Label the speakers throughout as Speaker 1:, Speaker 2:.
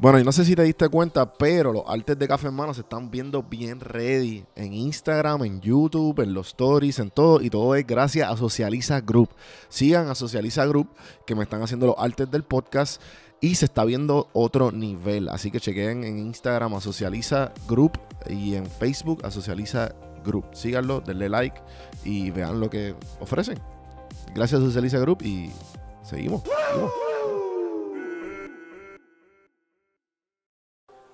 Speaker 1: Bueno, y no sé si te diste cuenta, pero los artes de Café en Mano se están viendo bien ready en Instagram, en YouTube, en los stories, en todo. Y todo es gracias a Socializa Group. Sigan a Socializa Group, que me están haciendo los artes del podcast. Y se está viendo otro nivel. Así que chequen en Instagram a Socializa Group y en Facebook a Socializa Group. Síganlo, denle like y vean lo que ofrecen. Gracias a Socializa Group y seguimos. seguimos.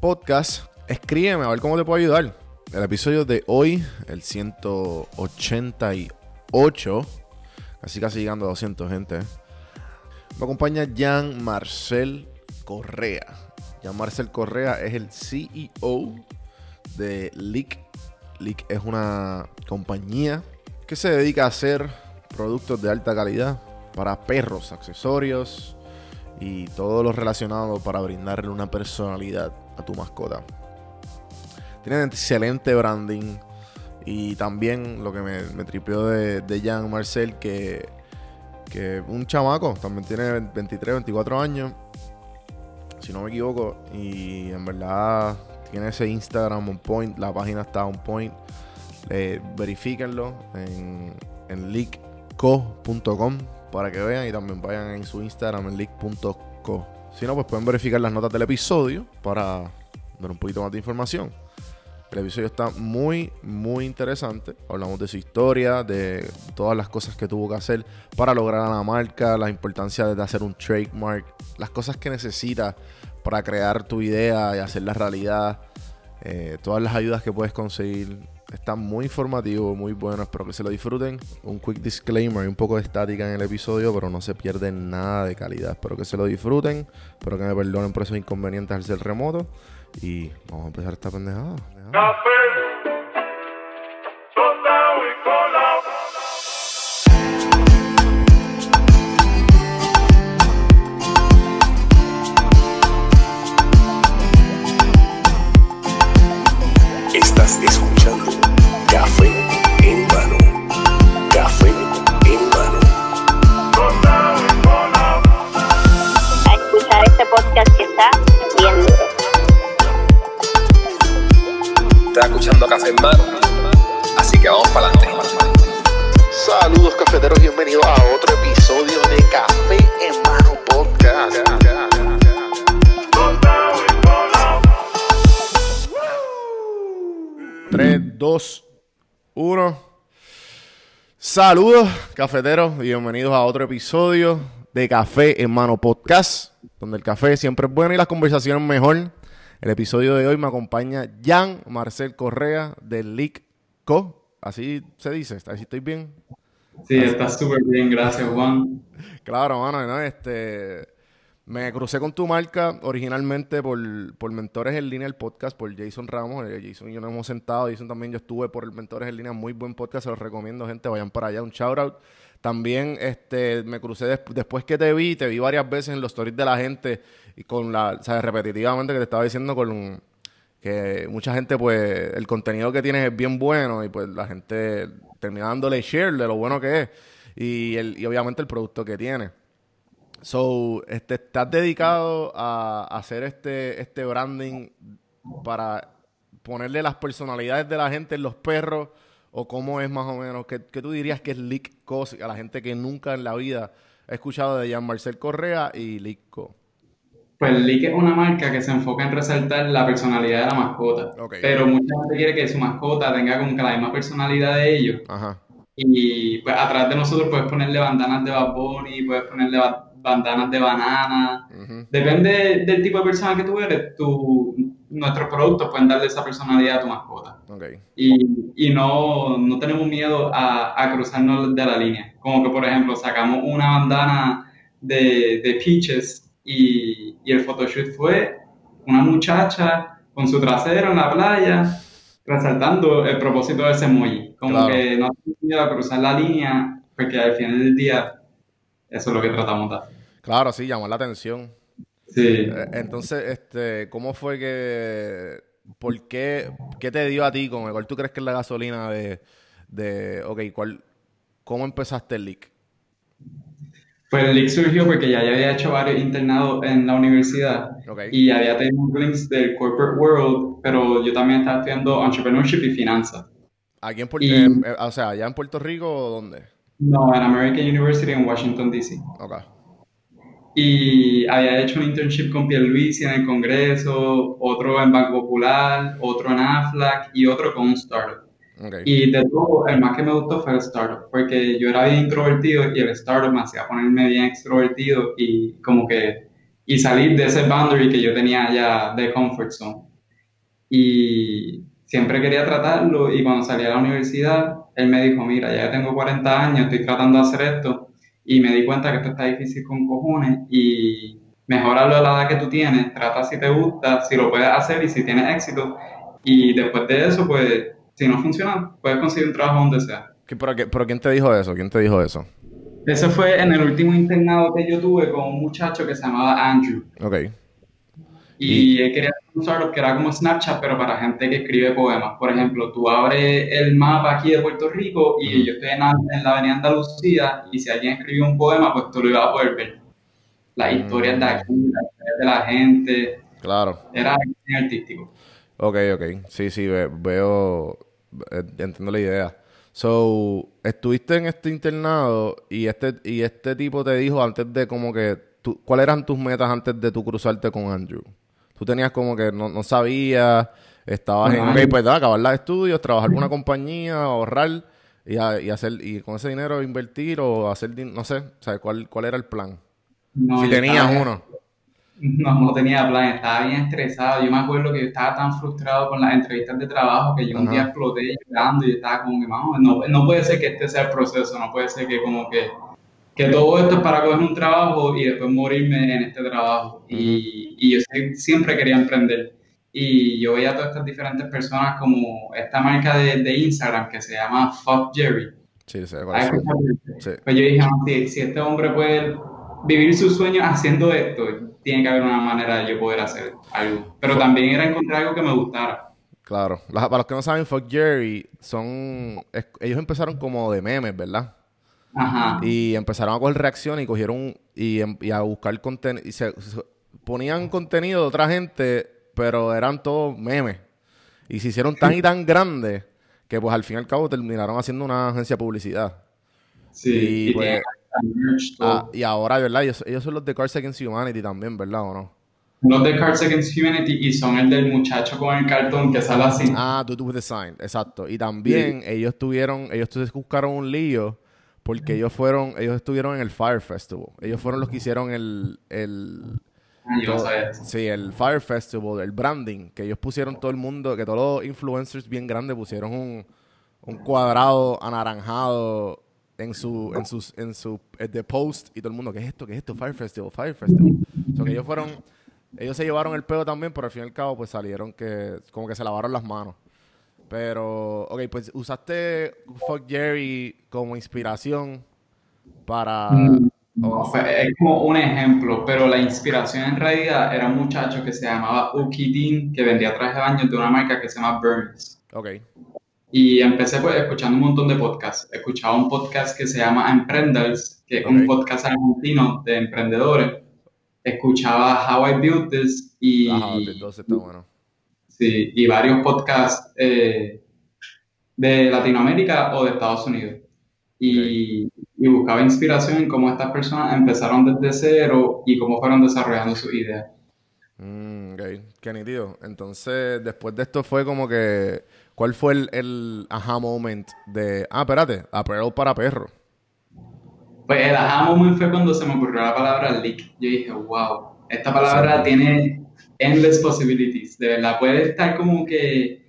Speaker 1: podcast, escríbeme a ver cómo te puedo ayudar. El episodio de hoy, el 188, casi casi llegando a 200 gente. Me acompaña Jean Marcel Correa. Jean Marcel Correa es el CEO de Leak. Leak es una compañía que se dedica a hacer productos de alta calidad para perros, accesorios y todo lo relacionado para brindarle una personalidad tu mascota. Tienen excelente branding. Y también lo que me, me tripeó de, de Jean Marcel, que, que un chamaco, también tiene 23, 24 años, si no me equivoco. Y en verdad tiene ese Instagram on point, la página está on point. Eh, verifíquenlo en, en leakco.com para que vean y también vayan en su Instagram en leak.co. Si no, pues pueden verificar las notas del episodio para dar un poquito más de información. El episodio está muy, muy interesante. Hablamos de su historia, de todas las cosas que tuvo que hacer para lograr a la marca, la importancia de hacer un trademark, las cosas que necesitas para crear tu idea y hacerla realidad, eh, todas las ayudas que puedes conseguir. Está muy informativo, muy bueno. Espero que se lo disfruten. Un quick disclaimer, un poco de estática en el episodio, pero no se pierde nada de calidad. Espero que se lo disfruten. Espero que me perdonen por esos inconvenientes al ser remoto. Y vamos a empezar esta pendejada. Café. Saludos cafeteros y bienvenidos a otro episodio de Café en Mano Podcast, donde el café siempre es bueno y las conversaciones mejor. El episodio de hoy me acompaña Jan Marcel Correa de Leak Co. Así se dice, así estoy bien.
Speaker 2: Sí, está súper bien, gracias Juan.
Speaker 1: Claro, mano, ¿no? este me crucé con tu marca originalmente por, por Mentores en Línea, el podcast, por Jason Ramos. Eh, Jason y yo nos hemos sentado. Jason también yo estuve por Mentores en Línea, muy buen podcast, se los recomiendo, gente, vayan para allá, un shout out. También este, me crucé después que te vi, te vi varias veces en los stories de la gente y con la, sabes, repetitivamente que te estaba diciendo con que mucha gente, pues, el contenido que tienes es bien bueno y pues la gente termina dándole share de lo bueno que es y, el, y obviamente el producto que tiene. So, este, ¿estás dedicado a, hacer este, este branding para ponerle las personalidades de la gente en los perros? ¿O cómo es más o menos? ¿Qué, tú dirías que es Lick a la gente que nunca en la vida ha escuchado de Jean Marcel Correa y Lickco?
Speaker 2: Pues Lick es una marca que se enfoca en resaltar la personalidad de la mascota. Pero mucha gente quiere que su mascota tenga como que la misma personalidad de ellos. Ajá. Y pues atrás de nosotros puedes ponerle bandanas de Bad Bunny, puedes ponerle bandanas de banana. Depende del tipo de persona que tú eres, tu, nuestros productos pueden darle esa personalidad a tu mascota. Y, y no, no, tenemos miedo a, a, cruzarnos de la línea. Como que, por ejemplo, sacamos una bandana de, de Peaches y, y el photoshoot fue una muchacha con su trasero en la playa resaltando el propósito de ese emoji. Como que no tenemos miedo a cruzar la línea porque al final del día eso es lo que tratamos de hacer.
Speaker 1: Claro, sí, llamó la atención.
Speaker 2: Sí.
Speaker 1: Eh, entonces, este, ¿cómo fue que, por qué, qué te dio a ti, con cuál tú crees que es la gasolina de, de ok, cuál, cómo empezaste el leak?
Speaker 2: Pues el leak surgió porque ya, ya había hecho varios internados en la universidad y había tenido links del corporate world, pero yo también estaba estudiando entrepreneurship y finanzas.
Speaker 1: ¿Aquí en Puerto, eh, eh, o sea, allá en Puerto Rico o dónde?
Speaker 2: No, en American University en Washington, D.C. Okay. Y había hecho un internship con Pierluisi en el Congreso, otro en Banco Popular, otro en AFLAC y otro con un startup. Okay. Y de todo, el más que me gustó fue el startup, porque yo era bien introvertido y el startup me hacía ponerme bien extrovertido y como que y salir de ese boundary que yo tenía ya de comfort zone. Y siempre quería tratarlo y cuando salí a la universidad él me dijo, mira, ya tengo 40 años, estoy tratando de hacer esto y me di cuenta que esto está difícil con cojones y mejorarlo a la edad que tú tienes, trata si te gusta, si lo puedes hacer y si tienes éxito y después de eso, pues, si no funciona, puedes conseguir un trabajo donde sea.
Speaker 1: ¿Pero, pero quién te dijo eso? ¿Quién te dijo eso?
Speaker 2: Eso fue en el último internado que yo tuve con un muchacho que se llamaba Andrew.
Speaker 1: Ok.
Speaker 2: Y, él quería un startup que era como Snapchat, pero para gente que escribe poemas. Por ejemplo, tú abres el mapa aquí de Puerto Rico y yo estoy en, la avenida Andalucía y si alguien escribió un poema, pues tú lo ibas a poder ver. Las historias de aquí, las historias de la gente.
Speaker 1: Claro.
Speaker 2: Era artístico.
Speaker 1: Ok, ok. Sí, sí, veo, entiendo la idea. So, estuviste en este internado y este, y este tipo te dijo antes de como que, ¿cuáles eran tus metas antes de tu cruzarte con Andrew? Tú tenías como que no, no sabías, estabas en pues acabar los estudios, trabajar con una compañía, ahorrar y, y, hacer y con ese dinero invertir o hacer no sé, o cuál cuál era el plan. si tenías uno.
Speaker 2: No, no tenía plan, estaba bien estresado. Yo me acuerdo que yo estaba tan frustrado con las entrevistas de trabajo que yo un día exploté llorando y estaba como que, no, no puede ser que este sea el proceso, no puede ser que como que que todo esto es para coger un trabajo y después morirme en este trabajo. Y, y, yo siempre quería emprender. Y yo veía a todas estas diferentes personas como esta marca de, de Instagram que se llama Fuck Jerry.
Speaker 1: Sí, sí,
Speaker 2: sí. Pues yo dije, si, si, este hombre puede vivir sus sueños haciendo esto, tiene que haber una manera de yo poder hacer algo. Pero también era encontrar algo que me gustara.
Speaker 1: Claro. para los que no saben, Fuck Jerry son... ellos empezaron como de memes, ¿verdad? Y empezaron a coger reacción y cogieron y, em, y a buscar contenido. Y se, ponían contenido de otra gente, pero eran todos memes. Y se hicieron tan y tan grandes que pues al fin y al cabo terminaron haciendo una agencia de publicidad.
Speaker 2: Sí, y,
Speaker 1: pues, ah, y ahora, ¿verdad? Ellos, ellos, son los de Cards Against Humanity también, ¿verdad o no?
Speaker 2: Los de Cards Against Humanity y son el del muchacho con el cartón que sale así.
Speaker 1: Ah, tú with the sign, exacto. Y también ellos tuvieron, ellos buscaron un lío porque ellos fueron, ellos estuvieron en el Fire Festival. Ellos fueron los que hicieron el, el
Speaker 2: ah,
Speaker 1: Sí, el Fire Festival, el branding, que ellos pusieron todo el mundo, que todos los influencers bien grandes pusieron un, un cuadrado anaranjado en su, en sus, en su, de post y todo el mundo, ¿qué es esto? ¿Qué es esto? Fire Festival, Fire Festival. O que ellos fueron ellos se llevaron el pedo también, pero al fin y al cabo, pues salieron que como que se lavaron las manos. Pero, ok, pues usaste Fuck Jerry como inspiración para.
Speaker 2: Mm, es como un ejemplo, pero la inspiración en realidad era un muchacho que se llamaba Uki Dean, que vendía trajes de baño de una marca que se llama Burns.
Speaker 1: Ok.
Speaker 2: Y empecé pues escuchando un montón de podcasts. Escuchaba un podcast que se llama Emprenders, que es un podcast argentino de emprendedores escuchaba How I Built This y, sí, y varios podcasts eh, de Latinoamérica o de Estados Unidos. Y, buscaba inspiración en cómo estas personas empezaron desde cero y cómo fueron desarrollando sus ideas.
Speaker 1: Mm, ok, qué nítido. Entonces, después de esto fue como que, ¿cuál fue el, el aha moment de, ah, espérate, apparel para perro?
Speaker 2: Pues el aha moment fue cuando se me ocurrió la palabra leak. Yo dije, wow, esta palabra tiene endless possibilities. De verdad, puede estar como que.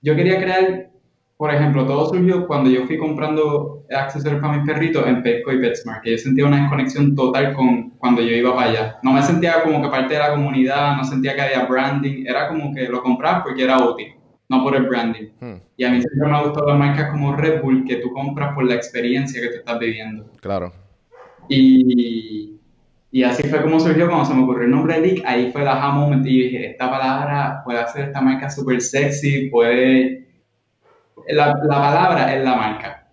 Speaker 2: Yo quería crear, por ejemplo, todo surgió cuando yo fui comprando accesorios para mis perritos en Petco y PetSmart, que yo sentía una desconexión total con cuando yo iba para allá. No me sentía como que parte de la comunidad, no sentía que había branding, era como que lo compraba porque era útil no por el branding. Hmm. Y a mí siempre me ha gustado las marcas como Red Bull, que tú compras por la experiencia que tú estás viviendo.
Speaker 1: Claro.
Speaker 2: Y, y así fue como surgió cuando se me ocurrió el nombre de Leak. Ahí fue la aha moment y dije, esta palabra puede hacer esta marca súper sexy, puede... La, la, palabra es la marca.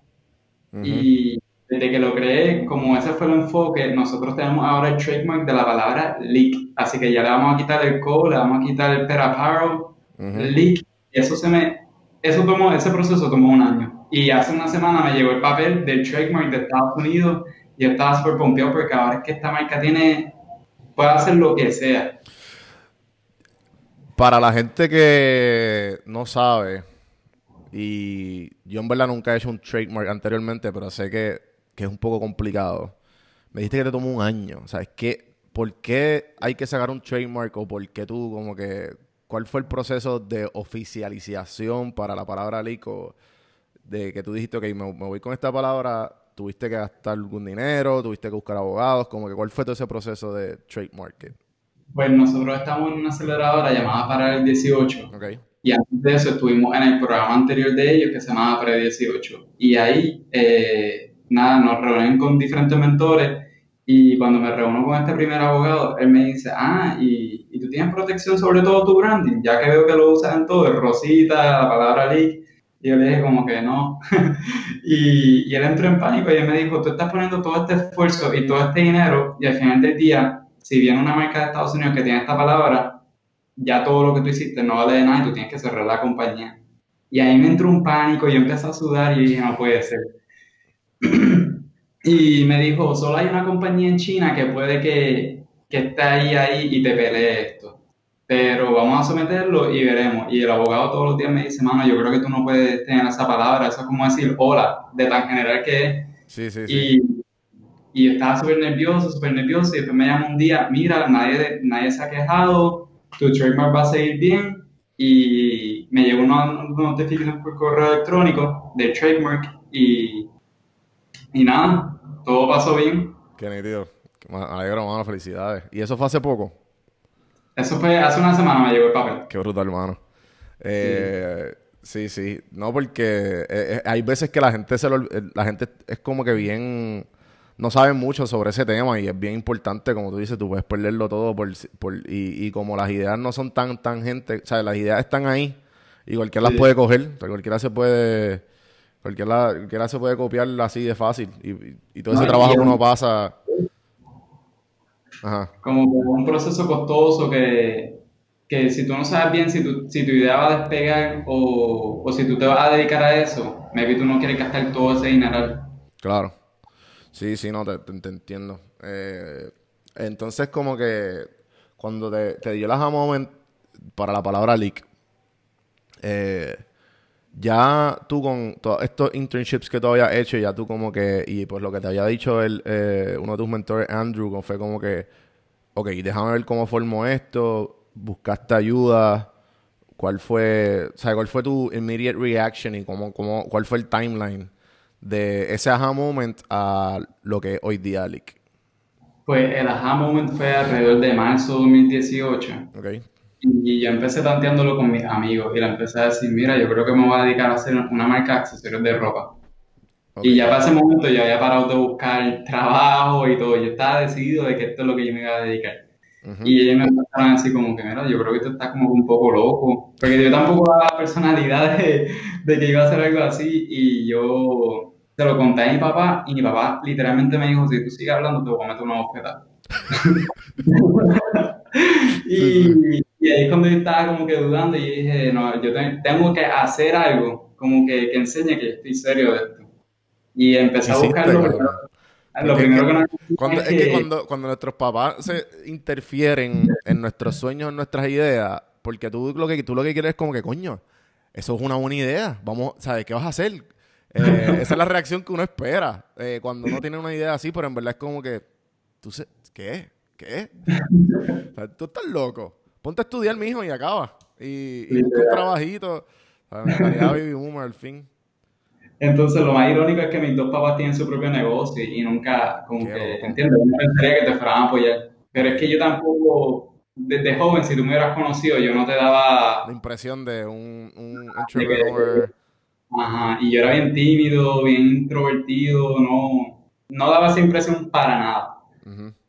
Speaker 2: Y desde que lo creé, como ese fue el enfoque, nosotros tenemos ahora el trademark de la palabra leak. Así que ya le vamos a quitar el co, le vamos a quitar el per apparel, leak. Y eso se me, eso tomó, ese proceso tomó un año. Y hace una semana me llegó el papel del trademark de Estados Unidos y estaba súper pompeado porque ahora es que esta marca tiene, puede hacer lo que sea.
Speaker 1: Para la gente que no sabe, y yo en verdad nunca he hecho un trademark anteriormente, pero sé que, es un poco complicado. Me dijiste que te tomó un año. O sea, es que, ¿por qué hay que sacar un trademark o por qué tú, como que, cuál fue el proceso de oficialización para la palabra lico? De que tú dijiste, ok, me voy con esta palabra ¿Tuviste que gastar algún dinero? ¿Tuviste que buscar abogados? Como que, ¿Cuál fue todo ese proceso de trademark?
Speaker 2: Pues nosotros estamos en una aceleradora llamada para el 18. Y antes de eso estuvimos en el programa anterior de ellos que se llamaba Pre 18. Y ahí, eh, nada, nos reúnen con diferentes mentores. Y cuando me reúno con este primer abogado, él me dice, ah, y, y tú tienes protección sobre todo tu branding, ya que veo que lo usas en todo, el rosita, la palabra leak. Y yo le dije como que no. y, él entró en pánico y él me dijo, tú estás poniendo todo este esfuerzo y todo este dinero y al final del día, si viene una marca de Estados Unidos que tiene esta palabra, ya todo lo que tú hiciste no vale de nada y tú tienes que cerrar la compañía. Y ahí me entró un pánico y yo empecé a sudar y dije, no puede ser. y me dijo, solo hay una compañía en China que puede que, que esté ahí, ahí y te pelee esto pero vamos a someterlo y veremos. Y el abogado todos los días me dice, mano, yo creo que tú no puedes tener esa palabra, eso es como decir hola, de tan general que es.
Speaker 1: Sí, sí,
Speaker 2: sí. Y, estaba súper nervioso, súper nervioso, y después me llama un día, mira, nadie, nadie se ha quejado, tu trademark va a seguir bien, y me llegó una, notificación por correo electrónico del trademark, y, y nada, todo pasó bien.
Speaker 1: Qué nítido, me alegro, mano, felicidades. ¿Y eso fue hace poco?
Speaker 2: Eso fue hace una semana me llegó el papel.
Speaker 1: Qué brutal, hermano. Eh, sí. sí, No, porque eh, eh, hay veces que la gente se la gente es como que bien no sabe mucho sobre ese tema y es bien importante, como tú dices, tú puedes perderlo todo por, y, y, como las ideas no son tan tan gente, o sea, las ideas están ahí y cualquiera las puede coger, cualquiera se puede cualquiera, cualquiera se puede copiar así de fácil y, todo ese trabajo que uno pasa
Speaker 2: como un proceso costoso que, que si tú no sabes bien si tu, si tu idea va a despegar o, o si tú te vas a dedicar a eso, maybe tú no quieres gastar todo ese dinero.
Speaker 1: Claro. Sí, sí, no, te, te, entiendo. Eh, entonces, como que cuando te, te dio la moment para la palabra leak, eh, ya tú con todos estos internships que tú habías hecho, ya tú como que, y pues lo que te había dicho el, eh, uno de tus mentores, Andrew, fue como que, ok, déjame ver cómo formó esto, buscaste ayuda, cuál fue, o sea, cuál fue tu immediate reaction y cómo, cómo, cuál fue el timeline de ese aha moment a lo que es hoy día Leak.
Speaker 2: Pues el aha moment fue alrededor de marzo de 2018.
Speaker 1: Ok.
Speaker 2: Y yo empecé tanteándolo con mis amigos y le empecé a decir, mira, yo creo que me voy a dedicar a hacer una marca de accesorios de ropa. Y ya para ese momento yo había parado de buscar trabajo y todo. Yo estaba decidido de que esto es lo que yo me iba a dedicar. Y ellos me empezaron a decir como que, mira, yo creo que tú estás como un poco loco. Porque yo tampoco daba la personalidad de, de, que iba a hacer algo así. Y yo se lo conté a mi papá y mi papá literalmente me dijo, si tú sigues hablando te voy a meter una bofetada. y, y ahí es cuando yo estaba como que dudando y dije, no, yo tengo que hacer algo como que, que enseñe que estoy serio de esto. Y empecé a buscarlo. lo primero que, nos
Speaker 1: cuando, es, que, cuando, cuando nuestros papás se interfieren en nuestros sueños, en nuestras ideas, porque tú lo que tú lo que quieres es como que, coño, eso es una buena idea. Vamos, ¿sabes qué vas a hacer? Eh, esa es la reacción que uno espera eh, cuando uno tiene una idea así, pero en verdad es como que, ¿tú sé, ¿qué? ¿Qué? O sea, tú estás loco ponte a estudiar, mijo, y acaba. Y, y busca un trabajito. al fin.
Speaker 2: Entonces, lo más irónico es que mis dos papás tienen su propio negocio y nunca, como que, ¿entiendes? No pensaría que te fueran a apoyar. Pero es que yo tampoco, desde joven, si tú me hubieras conocido, yo no te daba...
Speaker 1: La impresión de un, un entrepreneur.
Speaker 2: Ajá, y yo era bien tímido, bien introvertido, no, no daba esa impresión para nada.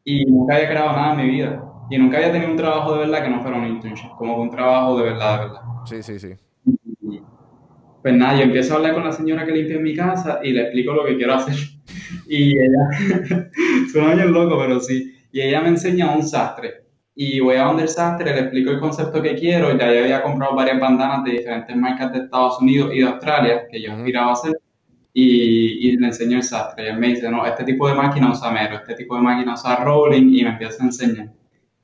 Speaker 2: Y nunca había creado nada en mi vida. Y nunca había tenido un trabajo de verdad que no fuera un internship, como un trabajo de verdad, de verdad.
Speaker 1: Sí, sí, sí.
Speaker 2: pues nada, yo empiezo a hablar con la señora que limpia mi casa y le explico lo que quiero hacer. Y ella, suena bien loco, pero sí. Y ella me enseña un sastre. Y voy a donde el sastre, le explico el concepto que quiero. Ya yo había comprado varias bandanas de diferentes marcas de Estados Unidos y de Australia que yo aspiraba a hacer. Y, y, le enseño el sastre. Y él me dice, no, este tipo de máquina usa mero, este tipo de máquina usa rolling, y me empieza a enseñar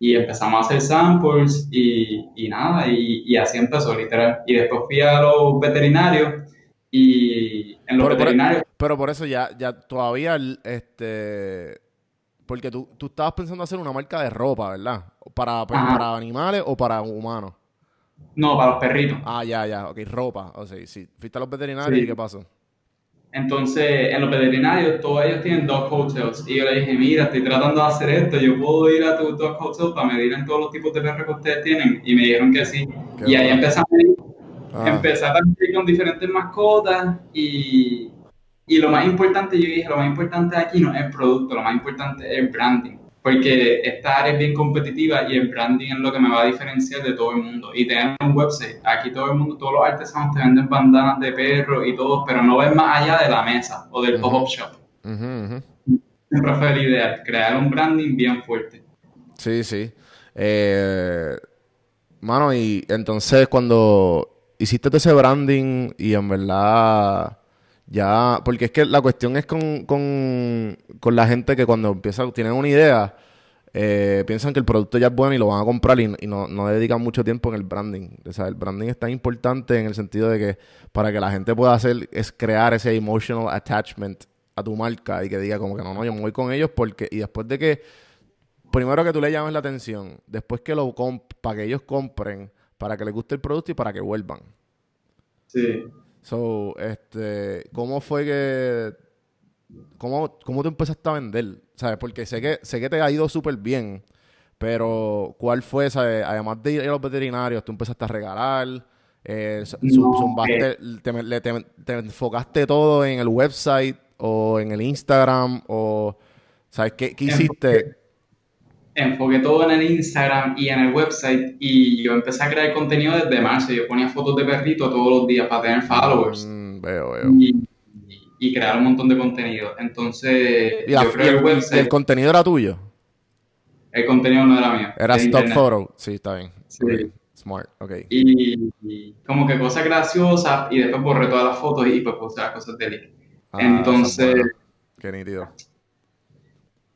Speaker 2: y empezamos a hacer samples y, y nada, y, y, así empezó literal. Y después fui a los veterinarios y en los veterinarios...
Speaker 1: pero por eso ya, ya todavía, este... Porque tú, tú estabas pensando hacer una marca de ropa, ¿verdad? ¿Para, para animales o para humanos?
Speaker 2: No, para los perritos.
Speaker 1: Ah, ya, ya, ok, ropa. O sea, sí. Fuiste a los veterinarios y ¿qué pasó?
Speaker 2: Entonces, en los veterinarios, todos ellos tienen dog hotels. Y yo le dije, mira, estoy tratando de hacer esto, yo puedo ir a tu dog hotel para medir en todos los tipos de perros que ustedes tienen. Y me dijeron que sí. y ahí empezamos a, ah. empecé a con diferentes mascotas y, y lo más importante, yo dije, lo más importante aquí no es el producto, lo más importante es el branding porque esta área es bien competitiva y el branding es lo que me va a diferenciar de todo el mundo. Y tener un website, aquí todo el mundo, todos los artesanos te venden bandanas de perro y todo, pero no ves más allá de la mesa o del pop-up shop. Siempre fue el ideal, crear un branding bien fuerte.
Speaker 1: Sí, sí. Eh, mano, y entonces cuando hiciste ese branding y en verdad ya, porque es que la cuestión es con, con, con la gente que cuando empieza, tienen una idea, eh, piensan que el producto ya es bueno y lo van a comprar y, no, no, dedican mucho tiempo en el branding. El branding es tan importante en el sentido de que para que la gente pueda hacer es crear ese emotional attachment a tu marca y que diga como que no, no, yo me voy con ellos porque, y después de que, primero que tú le llames la atención, después que lo para que ellos compren, para que les guste el producto y para que vuelvan.
Speaker 2: Sí.
Speaker 1: So, este, ¿cómo fue que cómo, cómo tú empezaste a vender? ¿Sabes? Porque sé que sé que te ha ido súper bien, pero ¿cuál fue, sabes? Además de ir a los veterinarios, tú empezaste a regalar, eh, te, enfocaste todo en el website o en el Instagram o, ¿sabes? ¿Qué, qué hiciste?
Speaker 2: Enfoqué todo en el Instagram y en el website y yo empecé a crear contenido desde marzo. Yo ponía fotos de perrito todos los días para tener followers.
Speaker 1: Mm, veo, veo.
Speaker 2: Y, crear un montón de contenido. Entonces, yo creo el website...
Speaker 1: ¿El contenido era tuyo?
Speaker 2: El contenido no era mío.
Speaker 1: Era stock photo. Sí, está bien.
Speaker 2: Sí.
Speaker 1: Smart, ok.
Speaker 2: Y, como que cosas graciosas y después borré todas las fotos y pues puse las cosas de. Ah, Entonces...
Speaker 1: Qué nítido.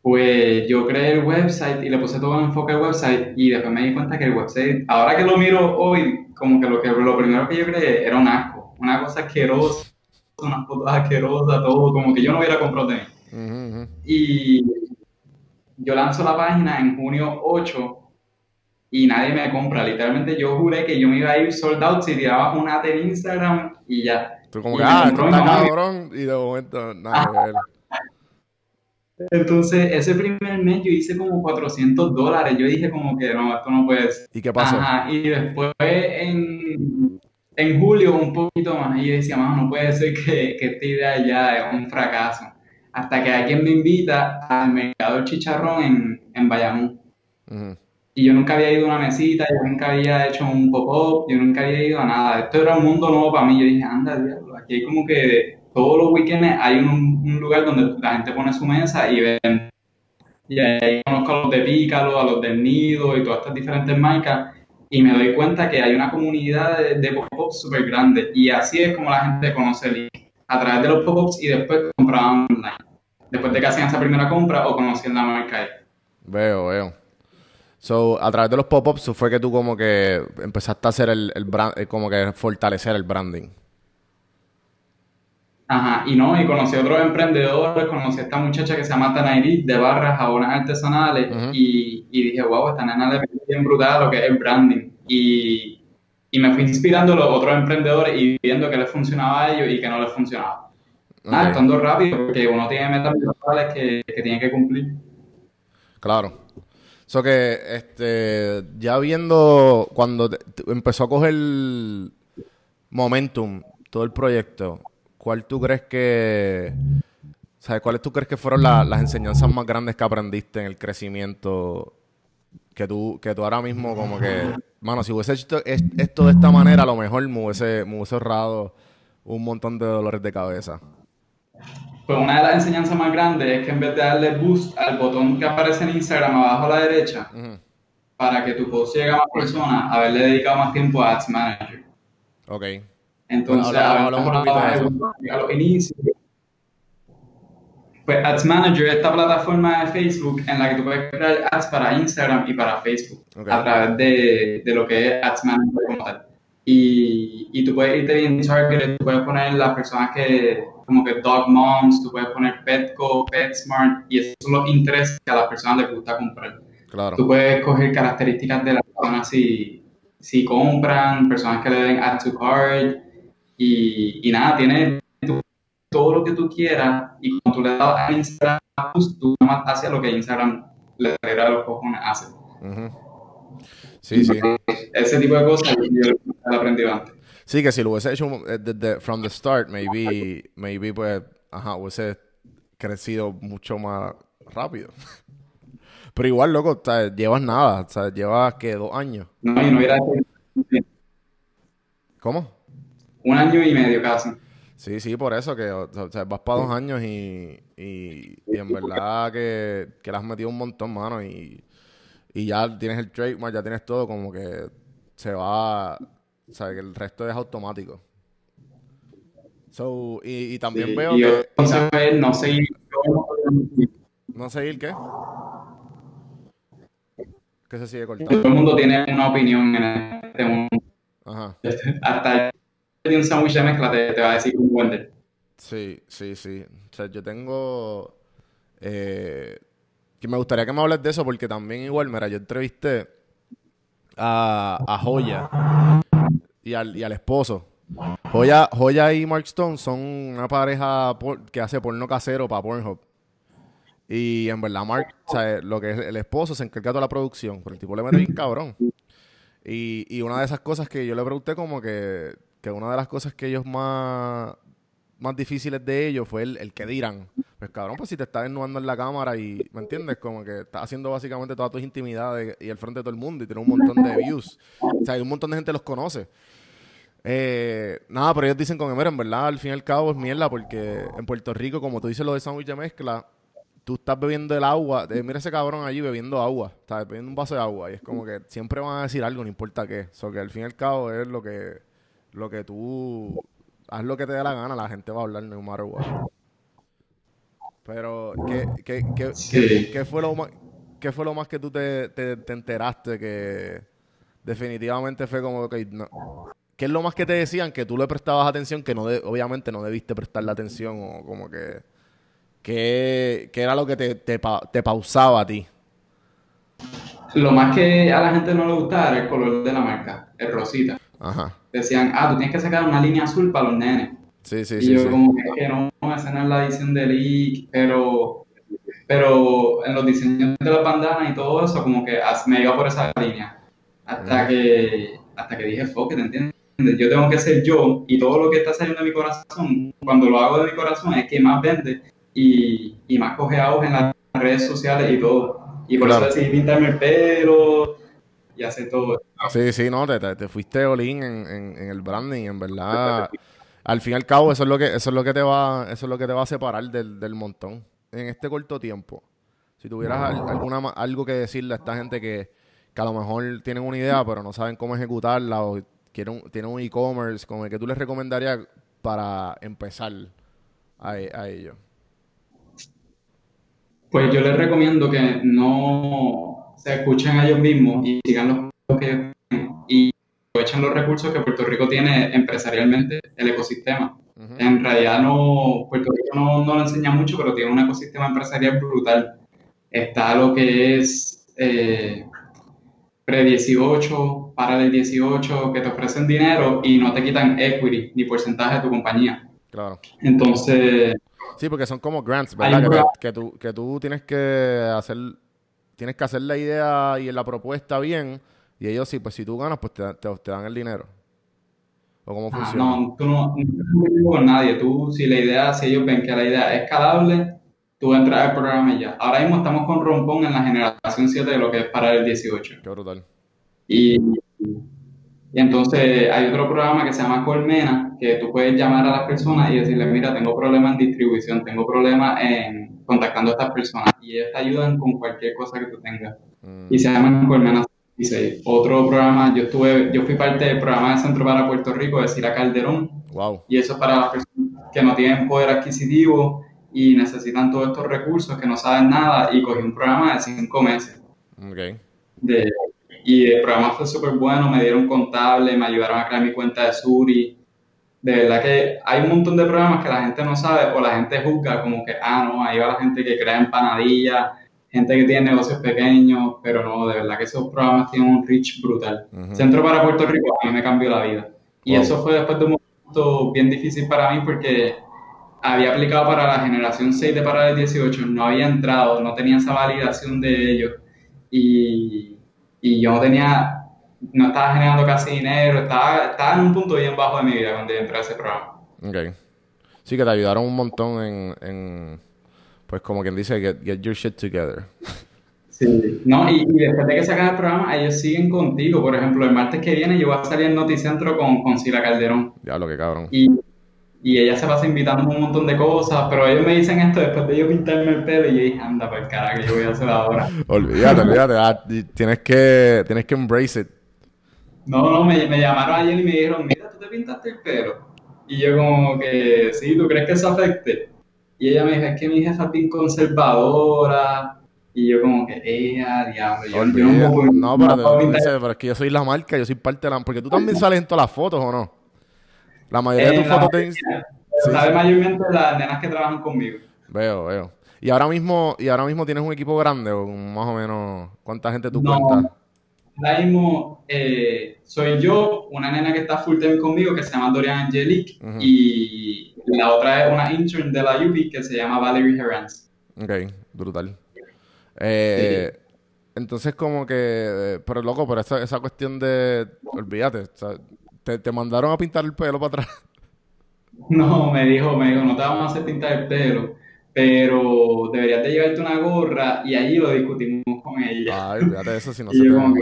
Speaker 2: Pues yo creé el website y le puse todo el enfoque al website y después me di cuenta que el website, ahora que lo miro hoy, como que lo, que, lo primero que yo creé era un asco, una cosa asquerosa, unas fotos asquerosas, todo, como que yo no hubiera comprado de mí. Y yo lanzo la página en junio 8 y nadie me compra. Literalmente yo juré que yo me iba a ir sold out si tiraba una en Instagram y ya.
Speaker 1: Tú como que, ah, está cabrón y de momento nada
Speaker 2: Entonces, ese primer mes yo hice como 400 dólares. Yo dije como que no, esto no puede ser.
Speaker 1: ¿Y qué pasó?
Speaker 2: y después en, en julio un poquito más. Y yo decía, no puede ser que, que esta idea ya es un fracaso. Hasta que alguien me invita al mercado del chicharrón en, en Bayamón. Y yo nunca había ido a una mesita, yo nunca había hecho un pop-up, yo nunca había ido a nada. Esto era un mundo nuevo para mí. Yo dije, anda, diablo, aquí hay como que todos los weekends hay un, lugar donde la gente pone su mesa y ven. Y ahí conozco a los de Pícalo, a los del Nido y todas estas diferentes marcas. Y me doy cuenta que hay una comunidad de, de pop-ups súper grande. Y así es como la gente conoce el a través de los pop-ups y después compraban online. Después de que hacían esa primera compra o conocían la marca ahí.
Speaker 1: Veo, veo. So, a través de los pop-ups fue que tú como que empezaste a hacer el, el brand, eh, como que fortalecer el branding.
Speaker 2: Ajá, y no, y conocí a otros emprendedores, conocí a esta muchacha que se llama Tanairit de barras jabonas artesanales y, y, dije, wow, esta nena le bien brutal lo que es el branding. Y, y me fui inspirando a los otros emprendedores y viendo que les funcionaba a ellos y que no les funcionaba. Estando rápido, porque uno tiene metas que, que tiene que cumplir.
Speaker 1: Claro. So que, este, ya viendo cuando empezó a coger momentum todo el proyecto, ¿cuál tú crees que, ¿sabes? ¿Cuáles tú crees que fueron las enseñanzas más grandes que aprendiste en el crecimiento que tú, que tú ahora mismo como que, mano, si hubiese hecho esto de esta manera, a lo mejor me hubiese, me hubiese ahorrado un montón de dolores de cabeza?
Speaker 2: Pues una de las enseñanzas más grandes es que en vez de darle boost al botón que aparece en Instagram abajo a la derecha, para que tu post llegue a más personas, haberle dedicado más tiempo a Ads Manager.
Speaker 1: Ok.
Speaker 2: Entonces, a los inicios. Pues Ads Manager es esta plataforma de Facebook en la que tú puedes crear ads para Instagram y para Facebook a través de, de, lo que es Ads Manager como tal. Y, y tú puedes irte bien targeted, tú puedes poner las personas que como que Dog Moms, tú puedes poner Petco, PetSmart, y esos son los intereses que a las personas les gusta comprar.
Speaker 1: Claro.
Speaker 2: Tú puedes coger características de las personas si, si compran, personas que le den add to cart, y, y nada, tienes todo lo que tú quieras, y cuando tú le das a Instagram, tú nada más haces lo que Instagram le da a los cojones hace.
Speaker 1: Sí, sí.
Speaker 2: Ese tipo de cosas yo lo he aprendido antes.
Speaker 1: Sí, que si lo hubiese hecho eh, desde from the start, maybe, maybe pues, ajá, hubiese crecido mucho más rápido. Pero igual, loco, o sea, llevas nada, o sea, llevas que dos años.
Speaker 2: No, y no hubiera
Speaker 1: ¿Cómo?
Speaker 2: Un año y medio casi.
Speaker 1: Sí, sí, por eso que o sea, vas para dos años y, y, y en verdad que, que le has metido un montón, mano, y, y ya tienes el trademark, ya tienes todo, como que se va, o sea, que el resto es automático. So, y, y también veo que...
Speaker 2: no seguir...
Speaker 1: ¿No seguir qué? ¿Qué se sigue cortando?
Speaker 2: Todo el mundo tiene una opinión en este mundo.
Speaker 1: Ajá.
Speaker 2: Hasta un sándwich de mezcla te, va a decir un buen
Speaker 1: Sí, sí, sí. O sea, yo tengo... Eh, que me gustaría que me hables de eso porque también igual, mira, yo entrevisté a, a Joya y al, y al esposo. Joya, Joya y Mark Stone son una pareja que hace porno casero para Pornhub. Y en verdad, Mark, o sea, lo que es el esposo se encarga de toda la producción, pero el tipo le mete bien cabrón. Y, y una de esas cosas que yo le pregunté, como que, que una de las cosas que ellos más, más difíciles de ellos fue el, el que dirán. Pues cabrón, pues si te estás desnudando en la cámara y, ¿me entiendes? Como que estás haciendo básicamente todas tus intimidades y el frente de todo el mundo y tiene un montón de views. O sea, hay un montón de gente los conoce. Eh, nada, pero ellos dicen con mira, en verdad, al fin y al cabo es mierda porque en Puerto Rico, como tú dices lo de sándwich de mezcla, tú estás bebiendo el agua, mira ese cabrón allí bebiendo agua, está bebiendo un vaso de agua y es como que siempre van a decir algo, no importa qué. O que al fin y al cabo es lo que, lo que tú, haz lo que te dé la gana, la gente va a hablar no matter what. Pero, ¿qué, qué, qué, qué, fue lo más, ¿qué fue lo más que tú te, te, enteraste que definitivamente fue como que no, ¿Qué es lo más que te decían que tú le prestabas atención que no obviamente no debiste prestarle atención o como que ¿Qué, era lo que te, te, pausaba a ti?
Speaker 2: Lo más que a la gente no le gustaba era el color de la marca, el rosita. Ajá. Decían, ah, tú tienes que sacar una línea azul para los nenes. Sí, sí, sí. Y yo como que no, esa no es la edición de Leak, pero, pero en los diseños de la bandana y todo eso, como que me iba por esa línea. Hasta que, hasta que dije, fuck, ¿te entiendes? Yo tengo que ser yo y todo lo que está saliendo de mi corazón, cuando lo hago de mi corazón, es que más vende y, y más cojeados en las redes sociales y todo. Y por eso decidí pintarme el pelo y hacer todo.
Speaker 1: Sí, sí, no, te, te, fuiste olín en, en, en, el branding, en verdad. al fin y al cabo, eso es lo que, eso es lo que te va, eso es lo que te va a separar del, del montón. En este corto tiempo. Si tuvieras alguna algo que decirle a esta gente que, que a lo mejor tienen una idea, pero no saben cómo ejecutarla, o quieren, tienen un e-commerce, como el que tú les recomendarías para empezar a, a ello.
Speaker 2: Pues yo les recomiendo que no se escuchen a ellos mismos y sigan los que y aprovechen los recursos que Puerto Rico tiene empresarialmente, el ecosistema. En realidad no, Puerto Rico no, no, lo enseña mucho, pero tiene un ecosistema empresarial brutal. Está lo que es eh, pre-18, para el 18, que te ofrecen dinero y no te quitan equity ni porcentaje de tu compañía. Claro. Entonces,
Speaker 1: Sí, porque son como grants, ¿verdad? Que, tú, que tú tienes que hacer tienes que hacer la idea y la propuesta bien y ellos sí, pues si tú ganas, pues te, te, dan el dinero. ¿O cómo ah, funciona?
Speaker 2: No, tú no, no con nadie. Tú, si la idea, si ellos ven que la idea es escalable, tú entras al programa y ya. Ahora mismo estamos con Rompón en la generación 7 de lo que es para el 18. Qué brutal. Y y entonces hay otro programa que se llama Colmena, que tú puedes llamar a las personas y decirles, mira, tengo problemas en distribución, tengo problemas en contactando a estas personas. Y ellos te ayudan con cualquier cosa que tú tengas. Mm. Y se llama Colmena 16. Otro programa, yo estuve, yo fui parte del programa de Centro para Puerto Rico, de Cira Calderón. Wow. Y eso es para las personas que no tienen poder adquisitivo y necesitan todos estos recursos, que no saben nada, y cogí un programa de cinco meses. Okay. De y el programa fue súper bueno, me dieron contable, me ayudaron a crear mi cuenta de Suri. De verdad que hay un montón de programas que la gente no sabe o la gente juzga como que, ah, no, ahí va la gente que crea empanadillas, gente que tiene negocios pequeños, pero no, de verdad que esos programas tienen un reach brutal. Centro para Puerto Rico a mí me cambió la vida. Y eso fue después de un momento bien difícil para mí porque había aplicado para la generación 6 de para el 18, no había entrado, no tenía esa validación de ellos. Y y yo no tenía, no estaba generando casi dinero, estaba, estaba en un punto bien bajo de mi vida cuando entré a ese programa.
Speaker 1: Ok. Sí, que te ayudaron un montón en, en pues como quien dice, get, get your shit together.
Speaker 2: Sí, no, y, después de que sacas el programa, ellos siguen contigo. Por ejemplo, el martes que viene yo voy a salir en Noticentro con, con Sila Calderón.
Speaker 1: Ya, lo que cabrón.
Speaker 2: Y, y ella se pasa invitando un montón de cosas, pero ellos me dicen esto después de yo pintarme el pelo y yo dije, anda, pues cara, que yo voy a hacer ahora.
Speaker 1: olvídate, olvídate, ah, tienes que, tienes que embrace it.
Speaker 2: No, no, me, me llamaron ayer y me dijeron, mira, tú te pintaste el pelo. Y yo como que, sí, ¿tú crees que eso afecte? Y ella me dijo, es que mi jefa es bien conservadora. Y yo como que, eh, diablo. Yo,
Speaker 1: yo no, pero, no, pero, es que yo soy la marca, yo soy parte de la... Porque tú también sales en todas las fotos, ¿o no? La mayoría de tus fotos te...
Speaker 2: Sí, mayormente las nenas que trabajan conmigo.
Speaker 1: Veo, veo. ¿Y ahora mismo, y ahora mismo tienes un equipo grande o más o menos cuánta gente tú no, cuentas?
Speaker 2: Ahora mismo eh, soy yo, una nena que está full time conmigo que se llama Dorian Angelique y la otra es una intern de la UP que se llama Valerie Herranz.
Speaker 1: Ok, brutal. Eh, entonces como que, eh, pero loco, pero esa, esa cuestión de, olvídate, o sea, ¿Te, mandaron a pintar el pelo para atrás?
Speaker 2: No, me dijo, me dijo, no te vamos a hacer pintar el pelo, pero deberías de llevarte una gorra y allí lo discutimos con ella. Ay, fíjate eso si no se te como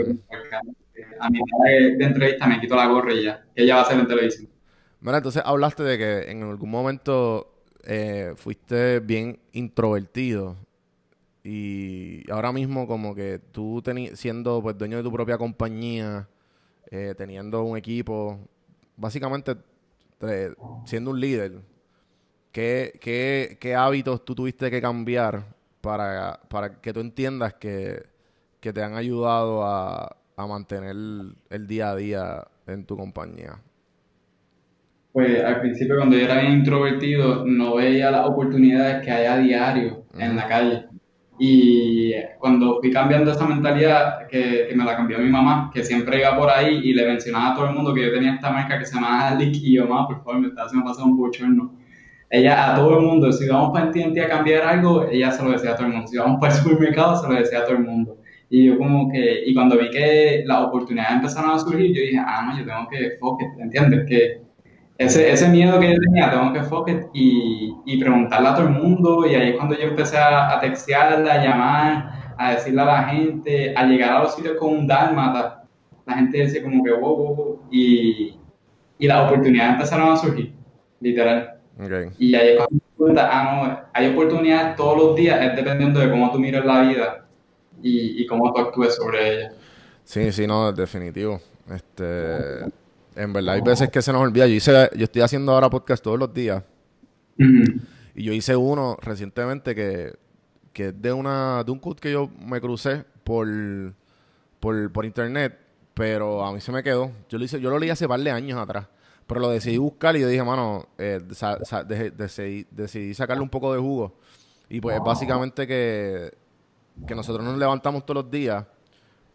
Speaker 2: A mí de, de entrevista me quito la gorra y ya, ella va a hacer en televisión.
Speaker 1: Bueno, entonces hablaste de que en algún momento eh, fuiste bien introvertido y ahora mismo como que tú siendo pues dueño de tu propia compañía, eh, teniendo un equipo, básicamente siendo un líder, ¿qué, qué, qué hábitos tú tuviste que cambiar para, para que tú entiendas que, que te han ayudado a, a mantener el día a día en tu compañía?
Speaker 2: Pues al principio cuando yo era bien introvertido no veía las oportunidades que hay a diario en la calle. Y cuando fui cambiando esa mentalidad, que, que, me la cambió mi mamá, que siempre iba por ahí y le mencionaba a todo el mundo que yo tenía esta marca que se llama Lick y yo, mamá, por favor, me está haciendo pasar un bochorno. Ella a todo el mundo, si vamos para el a cambiar algo, ella se lo decía a todo el mundo. Si vamos para el supermercado, se lo decía a todo el mundo. Y yo como que, y cuando vi que las oportunidades empezaron a surgir, yo dije, ah, no, yo tengo que focus, ¿entiendes? Que ese, ese miedo que yo tenía, tengo que focus y, y preguntarle a todo el mundo. Y ahí es cuando yo empecé a, a textearla, a llamar, a decirle a la gente, a llegar a los sitios con un dálmata. La gente decía como que wow, wow, wow. Y, y las oportunidades empezaron a surgir, literal. Okay. Y ahí es cuenta, ah, no, hay oportunidades todos los días, es dependiendo de cómo tú miras la vida y, cómo tú actúes sobre ella.
Speaker 1: Sí, sí, no, definitivo. Este, en verdad hay veces que se nos olvida. Yo hice, yo estoy haciendo ahora podcast todos los días. Y yo hice uno recientemente que, que es de una, de un cut que yo me crucé por, por, internet, pero a mí se me quedó. Yo lo hice, yo lo leí hace par de años atrás. Pero lo decidí buscar y yo dije, mano, eh, decidí, decidí sacarle un poco de jugo. Y pues básicamente que que nosotros nos levantamos todos los días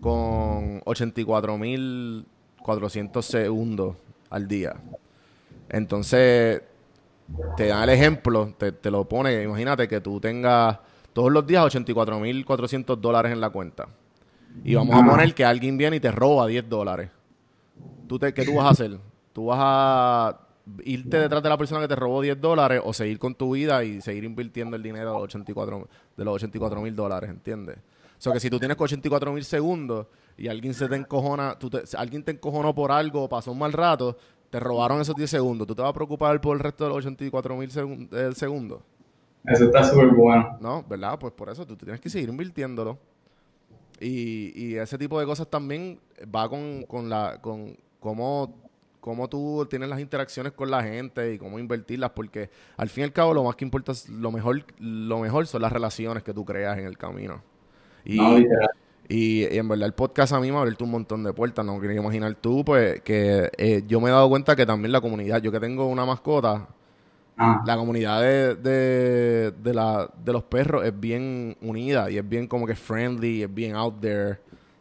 Speaker 1: con 84.400 segundos al día. Entonces, te dan el ejemplo, te, lo pone, imagínate que tú tengas todos los días 84.400 dólares en la cuenta. Y vamos a poner que alguien viene y te roba 10 dólares. ¿Tú te, ¿Qué tú vas a hacer? ¿Tú vas a irte detrás de la persona que te robó 10 dólares o seguir con tu vida y seguir invirtiendo el dinero de los 84 de los 84 mil dólares, ¿entiendes? O sea que si tú tienes 84 mil segundos y alguien se te encojona, tú alguien te encojonó por algo, pasó un mal rato, te robaron esos 10 segundos, ¿tú te vas a preocupar por el resto de los 84 mil eh, segundos?
Speaker 2: Eso está súper bueno.
Speaker 1: No, ¿verdad? Pues por eso tú, tienes que seguir invirtiéndolo. Y, y, ese tipo de cosas también va con, con la con cómo cómo tú tienes las interacciones con la gente y cómo invertirlas, porque al fin y al cabo lo más que importa es lo mejor, lo mejor son las relaciones que tú creas en el camino. Y, y, en verdad el podcast a mí me ha abierto un montón de puertas, no quería imaginar tú, pues que eh, yo me he dado cuenta que también la comunidad, yo que tengo una mascota, ah. la comunidad de, de, de, la, de los perros es bien unida y es bien como que friendly, es bien out there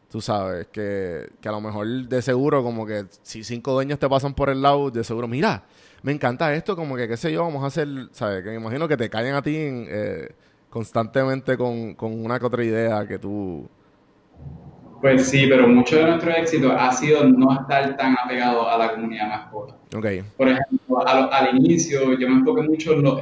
Speaker 1: tú sabes, que, a lo mejor de seguro, como que si cinco dueños te pasan por el lado, de seguro, mira, me encanta esto, como que qué sé yo, vamos a hacer, ¿sabes? Que me imagino que te caen a ti eh, constantemente con, con una que otra idea que tú
Speaker 2: pues sí, pero mucho de nuestro éxito ha sido no estar tan apegado a la comunidad mascota.
Speaker 1: Okay.
Speaker 2: Por ejemplo, al inicio yo me enfoqué mucho en los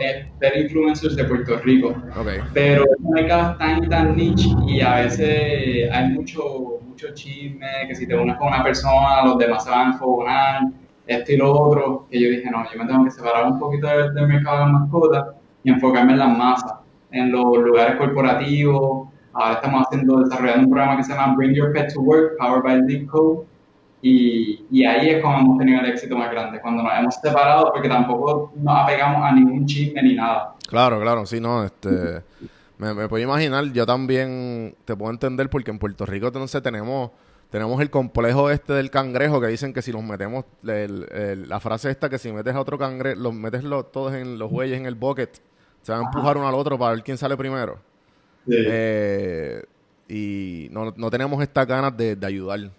Speaker 2: influencers de Puerto Rico.
Speaker 1: Okay.
Speaker 2: Pero el mercado es tan tan niche y a veces hay mucho, mucho chisme, que si te unes con una persona, los demás se van a enfocar, esto y lo otro, que yo dije, no, yo me tengo que separar un poquito del, mercado de las mascotas y enfocarme en las masas, en los lugares corporativos, Ahora estamos haciendo, desarrollando un programa que se llama Bring Your Pet to Work, Powered by Lead Y, y, ahí es cuando hemos tenido el éxito más grande, cuando nos hemos separado, porque tampoco nos apegamos a ningún chisme ni nada.
Speaker 1: Claro, claro, sí, no, este, me, me puedo imaginar, yo también te puedo entender porque en Puerto Rico entonces tenemos, tenemos el complejo este del cangrejo que dicen que si nos metemos, la frase esta que si metes a otro cangrejo, los metes los, todos en los bueyes en el bucket, se van a empujar uno al otro para ver quién sale primero. Eh, y no, no tenemos estas ganas de, ayudar.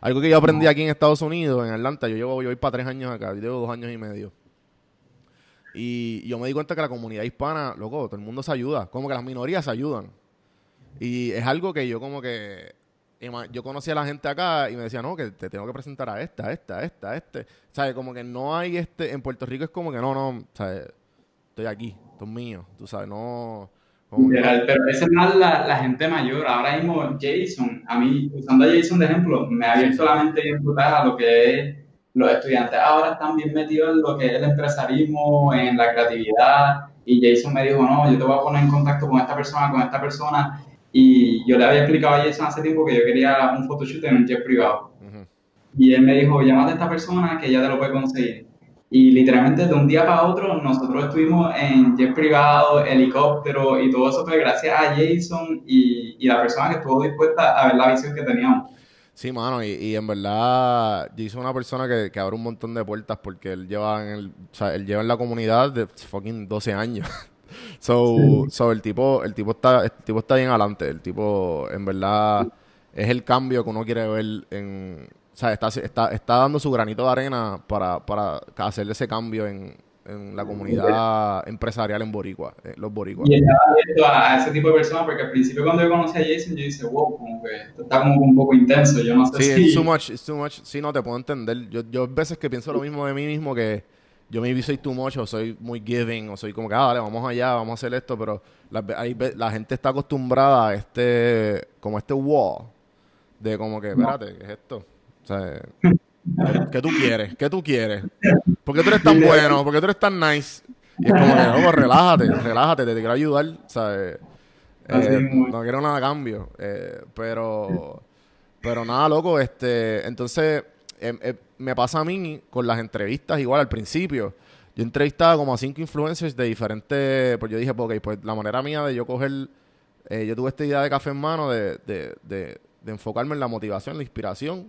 Speaker 1: Algo que yo aprendí aquí en Estados Unidos, en Atlanta, yo llevo yo voy para tres años acá, yo llevo dos años y medio. Y yo me di cuenta que la comunidad hispana, loco, todo el mundo se ayuda, como que las minorías se ayudan. Y es algo que yo como que yo conocía a la gente acá y me decía, no, que te tengo que presentar a esta, a esta, a esta, a este. ¿Sabes? Como que no hay este, en Puerto Rico es como que no, no, ¿sabes? Estoy aquí, esto es mío, tú sabes, no,
Speaker 2: pero esa es más la, la, gente mayor. Ahora mismo Jason, a mí, usando a Jason de ejemplo, me ha abierto la mente bien brutal a lo que es los estudiantes ahora están bien metidos en lo que es el empresarismo, en la creatividad. Y Jason me dijo, no, yo te voy a poner en contacto con esta persona, con esta persona. Y yo le había explicado a Jason hace tiempo que yo quería un photoshoot en un jet privado. Y él me dijo, llámate a esta persona que ya te lo puede conseguir. Y literalmente de un día para otro nosotros estuvimos en jet privado, helicóptero y todo eso fue gracias a Jason y, y la persona que estuvo dispuesta a ver la visión que teníamos.
Speaker 1: Sí, mano, y, y en verdad Jason es una persona que, que, abre un montón de puertas porque él lleva en el, o sea, él lleva en la comunidad de fucking 12 años. so, so el tipo, el tipo está, el tipo está bien adelante. El tipo, en verdad, es el cambio que uno quiere ver en, o sea, está, está, está dando su granito de arena para, para hacer ese cambio en, en la comunidad empresarial en Boricua, eh, los boricuas.
Speaker 2: Y estaba a ese tipo de personas, porque al principio cuando yo conocí a Jason, yo dije, wow, como que esto está como un poco intenso, yo no sé
Speaker 1: sí,
Speaker 2: si...
Speaker 1: it's too much, it's too much. Sí, no, te puedo entender. Yo, yo a veces que pienso lo mismo de mí mismo, que yo maybe soy too much, o soy muy giving, o soy como que, ah, dale, vamos allá, vamos a hacer esto, pero la, la gente está acostumbrada a este, como este wall, de como que, espérate, ¿qué es esto? O sea, ¿qué tú quieres? ¿Qué tú quieres? ¿Por qué tú eres tan bueno? ¿Por qué tú eres tan nice? Y es como que, no, pues, relájate, relájate, te quiero ayudar, ¿sabes? Eh, no quiero nada a cambio. Eh, pero, pero nada, loco, este, entonces, em, em, me pasa a mí con las entrevistas igual al principio. Yo entrevistaba como a cinco influencers de diferentes, pues yo dije, ok, pues la manera mía de yo coger, eh, yo tuve esta idea de café en mano de, de, de, de enfocarme en la motivación, la inspiración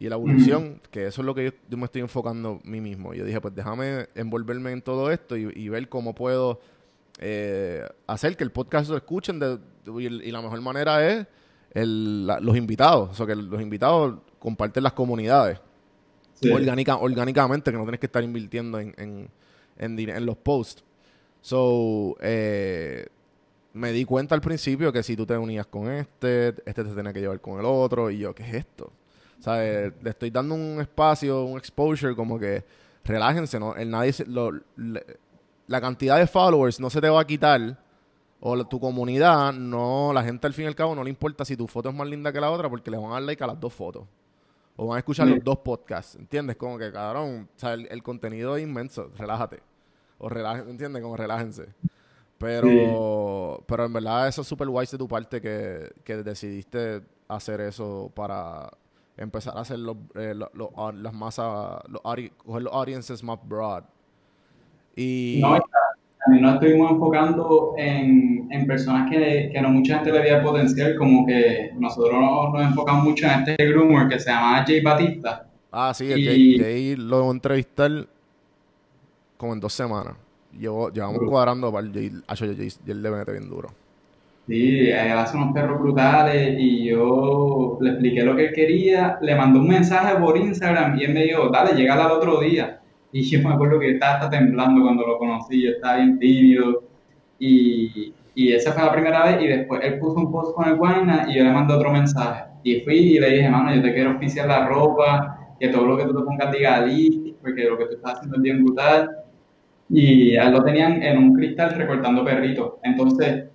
Speaker 1: y la evolución, que eso es lo que yo, me estoy enfocando a mí mismo. Yo dije, pues déjame envolverme en todo esto y, ver cómo puedo eh, hacer que el podcast lo escuchen de, y, la mejor manera es los invitados, o sea, que los invitados comparten las comunidades orgánicamente, que no tienes que estar invirtiendo en, en, en, los posts. So, eh, me di cuenta al principio que si tú te unías con este, este te tenía que llevar con el otro, y yo, ¿qué es esto? ¿Sabes? Le estoy dando un espacio, un exposure, como que relájense, ¿no? El nadie lo, la cantidad de followers no se te va a quitar. O tu comunidad, no, la gente al fin y al cabo no le importa si tu foto es más linda que la otra porque le van a dar like a las dos fotos. O van a escuchar los dos podcasts, ¿entiendes? Como que, cabrón, o sea, el, contenido es inmenso, relájate. O relájense, ¿entiendes? Como relájense. Pero, pero en verdad eso es súper wise de tu parte que, que decidiste hacer eso para empezar a hacer los, eh, las masas, los coger los audiences más broad. Y...
Speaker 2: No, también nos estuvimos enfocando en, en personas que, que, no mucha gente le veía potencial, como que nosotros nos, enfocamos mucho en este groomer que se llama Jay Batista.
Speaker 1: Ah, sí, y... Jay, lo entrevistar como en dos semanas. Llevo, llevamos cuadrando para el Jay, Jay, Jay, Jay le mete bien duro.
Speaker 2: Sí, él hace unos perros brutales y yo le expliqué lo que él quería, le mandó un mensaje por Instagram y él me dijo, dale, llega al otro día. Y yo me acuerdo que estaba hasta temblando cuando lo conocí, yo estaba bien tímido. Y, y esa fue la primera vez y después él puso un post con el Guayna y yo le mandé otro mensaje. Y fui y le dije, mano, yo te quiero oficiar la ropa, que todo lo que tú te pongas diga Ali, porque lo que tú estás haciendo es bien brutal. Y él lo tenían en un cristal recortando perritos. Entonces,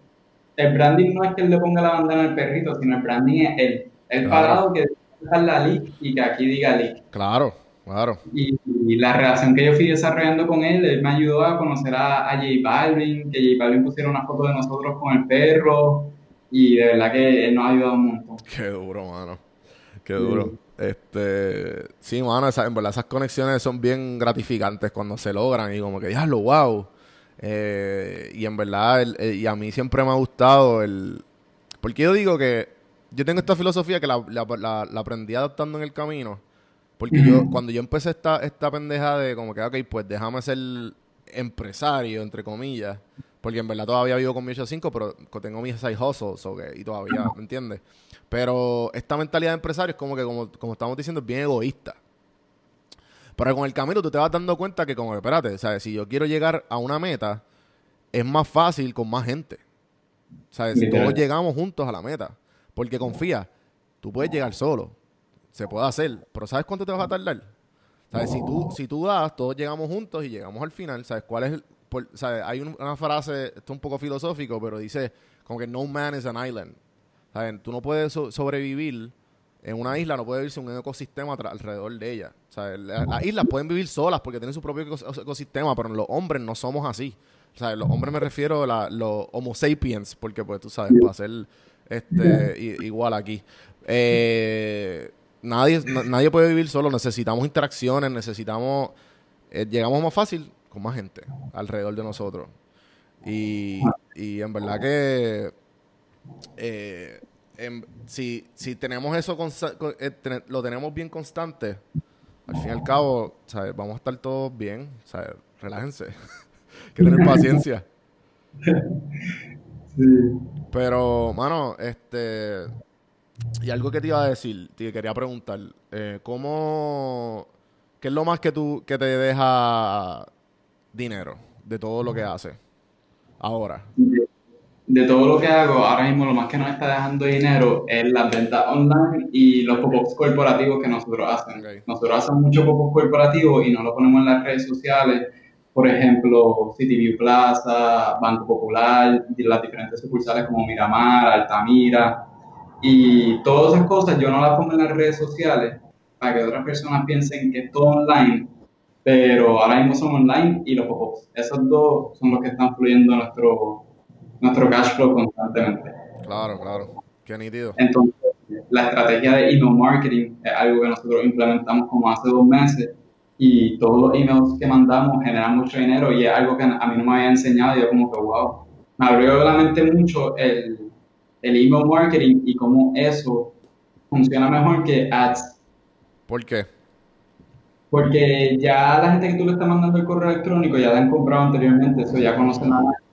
Speaker 2: el branding no es que él le ponga la bandana al perrito, sino el branding es él. El parado que dejar la leak y que aquí diga leak.
Speaker 1: Claro, claro.
Speaker 2: Y, la relación que yo fui desarrollando con él, él me ayudó a conocer a, a J Balvin, que J Balvin pusiera una foto de nosotros con el perro. Y de verdad que él nos ha ayudado un montón.
Speaker 1: Qué duro, mano. Qué duro. Este, sí, mano, en verdad esas conexiones son bien gratificantes cuando se logran y como que, ya lo wow eh, y en verdad, y a mí siempre me ha gustado el... Porque yo digo que yo tengo esta filosofía que la, la, la, aprendí adaptando en el camino. Porque yo, cuando yo empecé esta, esta pendeja de como que, ok, pues déjame ser empresario, entre comillas. Porque en verdad todavía vivo con mi 8-5, pero tengo mis side hustles, okay, y todavía, ¿me entiendes? Pero esta mentalidad de empresario es como que, como, como estamos diciendo, es bien egoísta. Pero con el camino tú te vas dando cuenta que, como, espérate, ¿sabes? Si yo quiero llegar a una meta, es más fácil con más gente. ¿Sabes? Si todos llegamos juntos a la meta. Porque confía, tú puedes llegar solo. Se puede hacer. Pero ¿sabes cuánto te vas a tardar? ¿Sabes? Si, tú, si tú das, todos llegamos juntos y llegamos al final. ¿Sabes cuál es ¿sabes? Hay una frase, esto es un poco filosófico, pero dice como que no man is an island. ¿Sabes? Tú no puedes sobrevivir en una isla no puede vivirse un ecosistema alrededor de ella. Las islas pueden vivir solas porque tienen su propio ecosistema, pero los hombres no somos así. O sea, los hombres me refiero a los homo sapiens, porque pues tú sabes, para ser Este, igual aquí. Eh, nadie, nadie puede vivir solo. Necesitamos interacciones, necesitamos. Eh, llegamos más fácil con más gente alrededor de nosotros. Y, y en verdad que. Eh, si, si tenemos eso, eh, lo tenemos bien constante, al fin y al cabo, ¿sabes? vamos a estar todos bien. ¿sabes? Relájense. que tener paciencia. Sí. Pero, mano, este. Y algo que te iba a decir, te quería preguntar, eh, ¿cómo, qué es lo más que tú, que te deja dinero de todo lo que haces ahora?
Speaker 2: De, todo lo que hago, ahora mismo lo más que nos está dejando dinero es las ventas online y los pop-ups corporativos que nosotros hacemos. Nosotros hacemos mucho pop-ups corporativos y no lo ponemos en las redes sociales. Por ejemplo, CityView Plaza, Banco Popular, las diferentes sucursales como Miramar, Altamira, y todas esas cosas yo no las pongo en las redes sociales para que otras personas piensen que es todo online, pero ahora mismo son online y los pop-ups. Esos dos son los que están fluyendo nuestro, nuestro cash flow constantemente.
Speaker 1: Claro, claro. Qué nítido.
Speaker 2: Entonces, la estrategia de email marketing es algo que nosotros implementamos como hace dos meses y todos los emails que mandamos generan mucho dinero y es algo que a mí no me había enseñado y yo como que wow, me abrió la mente mucho el el email marketing y cómo eso funciona mejor que ads.
Speaker 1: ¿Por qué?
Speaker 2: Porque ya la gente que tú le estás mandando el correo electrónico ya la han comprado anteriormente, eso ya conocen la marca.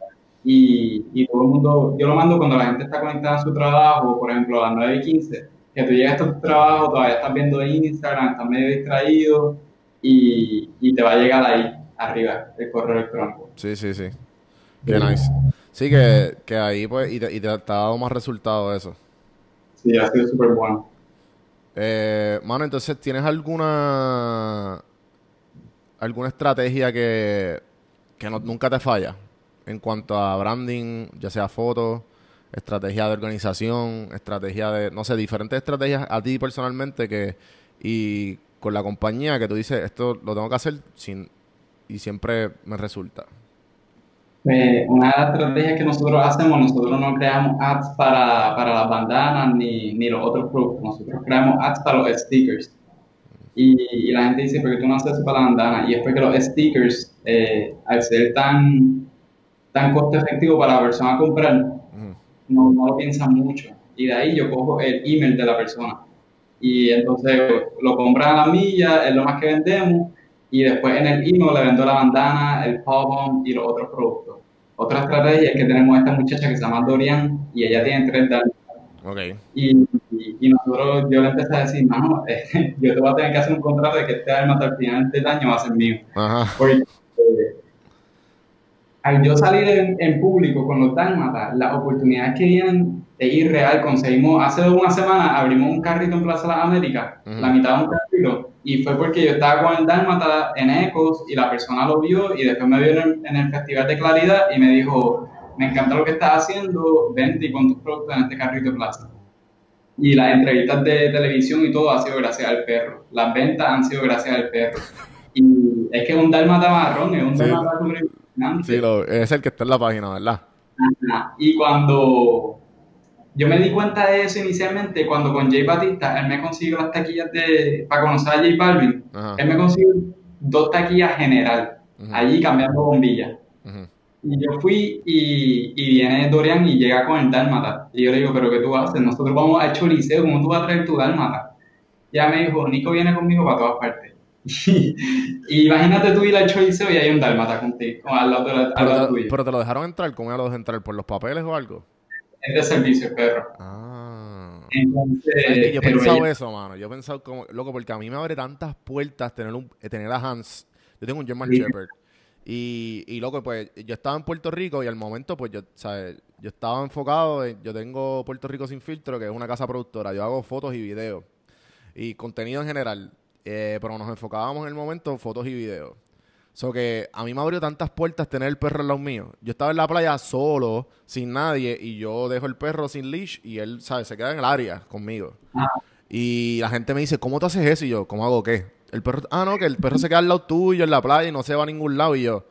Speaker 2: Y, y todo el mundo, yo lo mando cuando la gente está conectada a su trabajo, por ejemplo a las 9 y 15, que tú llegas a tu trabajo, todavía estás viendo Instagram, estás medio distraído y, y te va a llegar ahí arriba el correo electrónico.
Speaker 1: Sí, sí, sí. Qué nice. Sí, que, que ahí pues, y te, y te, ha dado más resultado eso.
Speaker 2: Sí, ha sido súper bueno.
Speaker 1: Eh, mano, entonces, ¿tienes alguna alguna estrategia que, que nunca te falla en cuanto a branding, ya sea fotos, estrategia de organización, estrategia de, no sé, diferentes estrategias a ti personalmente que y con la compañía que tú dices, esto lo tengo que hacer sin, y siempre me resulta?
Speaker 2: Eh, una de las estrategias que nosotros hacemos, nosotros no creamos ads para, para las bandanas ni, ni, los otros productos, nosotros creamos ads para los stickers. Y, la gente dice, ¿por qué tú no haces eso para la bandana? Y es porque los stickers, eh, al ser tan, tan costo efectivo para la persona comprar, no, no lo piensan mucho. Y de ahí yo cojo el email de la persona. Y entonces lo compran a la milla, es lo más que vendemos y después en el email le vendo la bandana, el pop y los otros productos. Otra estrategia es que tenemos a esta muchacha que se llama Dorian y ella tiene tres daños.
Speaker 1: Okay.
Speaker 2: Y, y, nosotros, yo le empecé a decir, mano, eh, yo te voy a tener que hacer un contrato de que este arma hasta el final del año va a ser mío. Ajá. Porque eh, al yo salir en, en, público con los dálmatas, las oportunidades que vienen es irreal. Conseguimos, hace una semana abrimos un carrito en Plaza de las Américas, la mitad de un carrito, y fue porque yo estaba con el Dálmata en Ecos y la persona lo vio y después me vio en el, Festival de Claridad y me dijo, me encanta lo que estás haciendo, vente y pon tus productos en este carrito de plaza. Y las entrevistas de televisión y todo ha sido gracias al perro. Las ventas han sido gracias al perro. Y es que es un Dálmata marrón, es un sí. Dálmata
Speaker 1: Sí, es el que está en la página, ¿verdad?
Speaker 2: Y cuando yo me di cuenta de eso inicialmente cuando con Jay Batista, él me consiguió las taquillas de, para conocer a Jay Balvin, él me consiguió dos taquillas general, allí cambiando bombillas. Y yo fui y, y, viene Dorian y llega con el Dálmata. Y yo le digo, ¿pero qué tú haces? Nosotros vamos a Choliseo, ¿cómo tú vas a traer tu Dálmata? Y ella me dijo, Nico viene conmigo para todas partes. Y, imagínate tú ir al Choliseo y hay un Dálmata contigo, al lado, al
Speaker 1: lado tuyo. Pero te lo dejaron entrar, ¿cómo lo dejaron entrar? ¿Por los papeles o algo?
Speaker 2: es de servicio, perro.
Speaker 1: Ah.
Speaker 2: Entonces,
Speaker 1: yo he pensado eso, mano. Yo he pensado como, loco, porque a mí me abre tantas puertas tener un, tener a Hans. Yo tengo un German Shepherd. Y, y, loco, pues yo estaba en Puerto Rico y al momento, pues yo, ¿sabes? Yo estaba enfocado, yo tengo Puerto Rico Sin Filtro, que es una casa productora. Yo hago fotos y videos. Y contenido en general. Eh, pero nos enfocábamos en el momento fotos y videos. So que a mí me abrió tantas puertas tener el perro en lado mío. Yo estaba en la playa solo, sin nadie, y yo dejo el perro sin leash y él, ¿sabes? Se queda en el área conmigo. Y la gente me dice, ¿cómo tú haces eso? Y yo, ¿cómo hago qué? El perro, ah, no, que el perro se queda al lado tuyo en la playa y no se va a ningún lado. Y yo,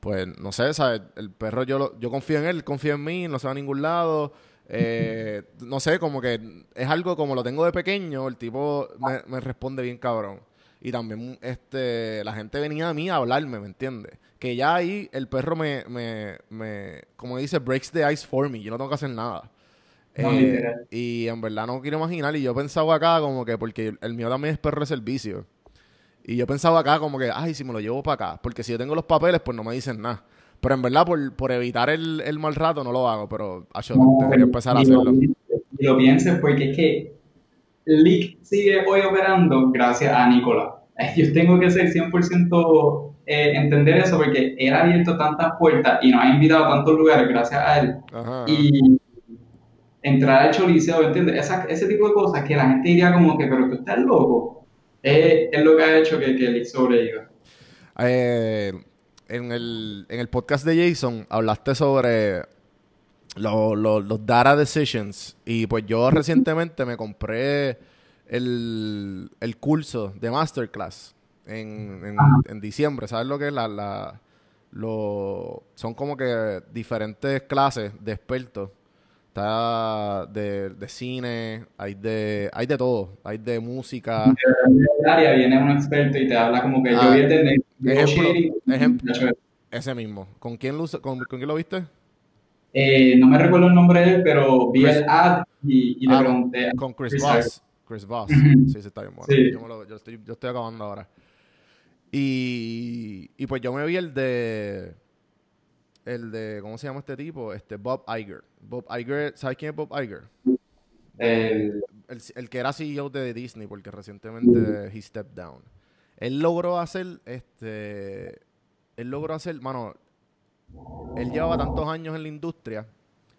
Speaker 1: pues, no sé, ¿sabes? El perro, yo, yo confío en él, confío en mí, no se va a ningún lado. Eh, no sé, como que es algo como lo tengo de pequeño, el tipo me, responde bien cabrón. Y también este, la gente venía a mí a hablarme, ¿me entiendes? Que ya ahí el perro me, me, me, como dice, breaks the ice for me. Yo no tengo que hacer nada. Eh, y en verdad no quiero imaginar. Y yo pensaba acá como que, porque el mío también es perro de servicio. Y yo pensaba acá como que, ay, si me lo llevo para acá. Porque si yo tengo los papeles, pues no me dicen nada. Pero en verdad, por, evitar el, el, mal rato, no lo hago. Pero yo tendría empezar a hacerlo.
Speaker 2: Y lo pienses porque es que Leak sigue hoy operando gracias a Nicolás. Yo tengo que ser 100% eh, entender eso porque él ha abierto tantas puertas y nos ha invitado a tantos lugares gracias a él. Y entrar al choliseo, ¿entiendes? ese tipo de cosas que la gente diría como que, pero tú estás loco. Es, es lo que ha hecho que, que Leak sobreviva.
Speaker 1: Eh en el, en el podcast de Jason hablaste sobre los data decisions. Y pues yo recientemente me compré el, curso de Masterclass en, en, diciembre. ¿Sabes lo que es? La, la, lo, son como que diferentes clases de expertos. Está de, de, cine, hay de, hay de todo, hay de música.
Speaker 2: De área viene un experto y te habla como que yo ah, vi
Speaker 1: ejemplo, ese mismo. ¿Con quién lo, con, quién lo viste?
Speaker 2: Eh, no me recuerdo el nombre de él, pero vi el ad y, le ah, pregunté.
Speaker 1: Con Chris, Voss. Chris Voss. sí, sí, está bien bueno. Yo, estoy, yo estoy acabando ahora. Y, y pues yo me vi el de el de, ¿cómo se llama este tipo? Este, Bob Iger. Bob Iger, ¿sabes quién es Bob Iger? El, el, que era CEO de Disney, porque recientemente he stepped down. Él logró hacer, este, él logró hacer, mano, él llevaba tantos años en la industria.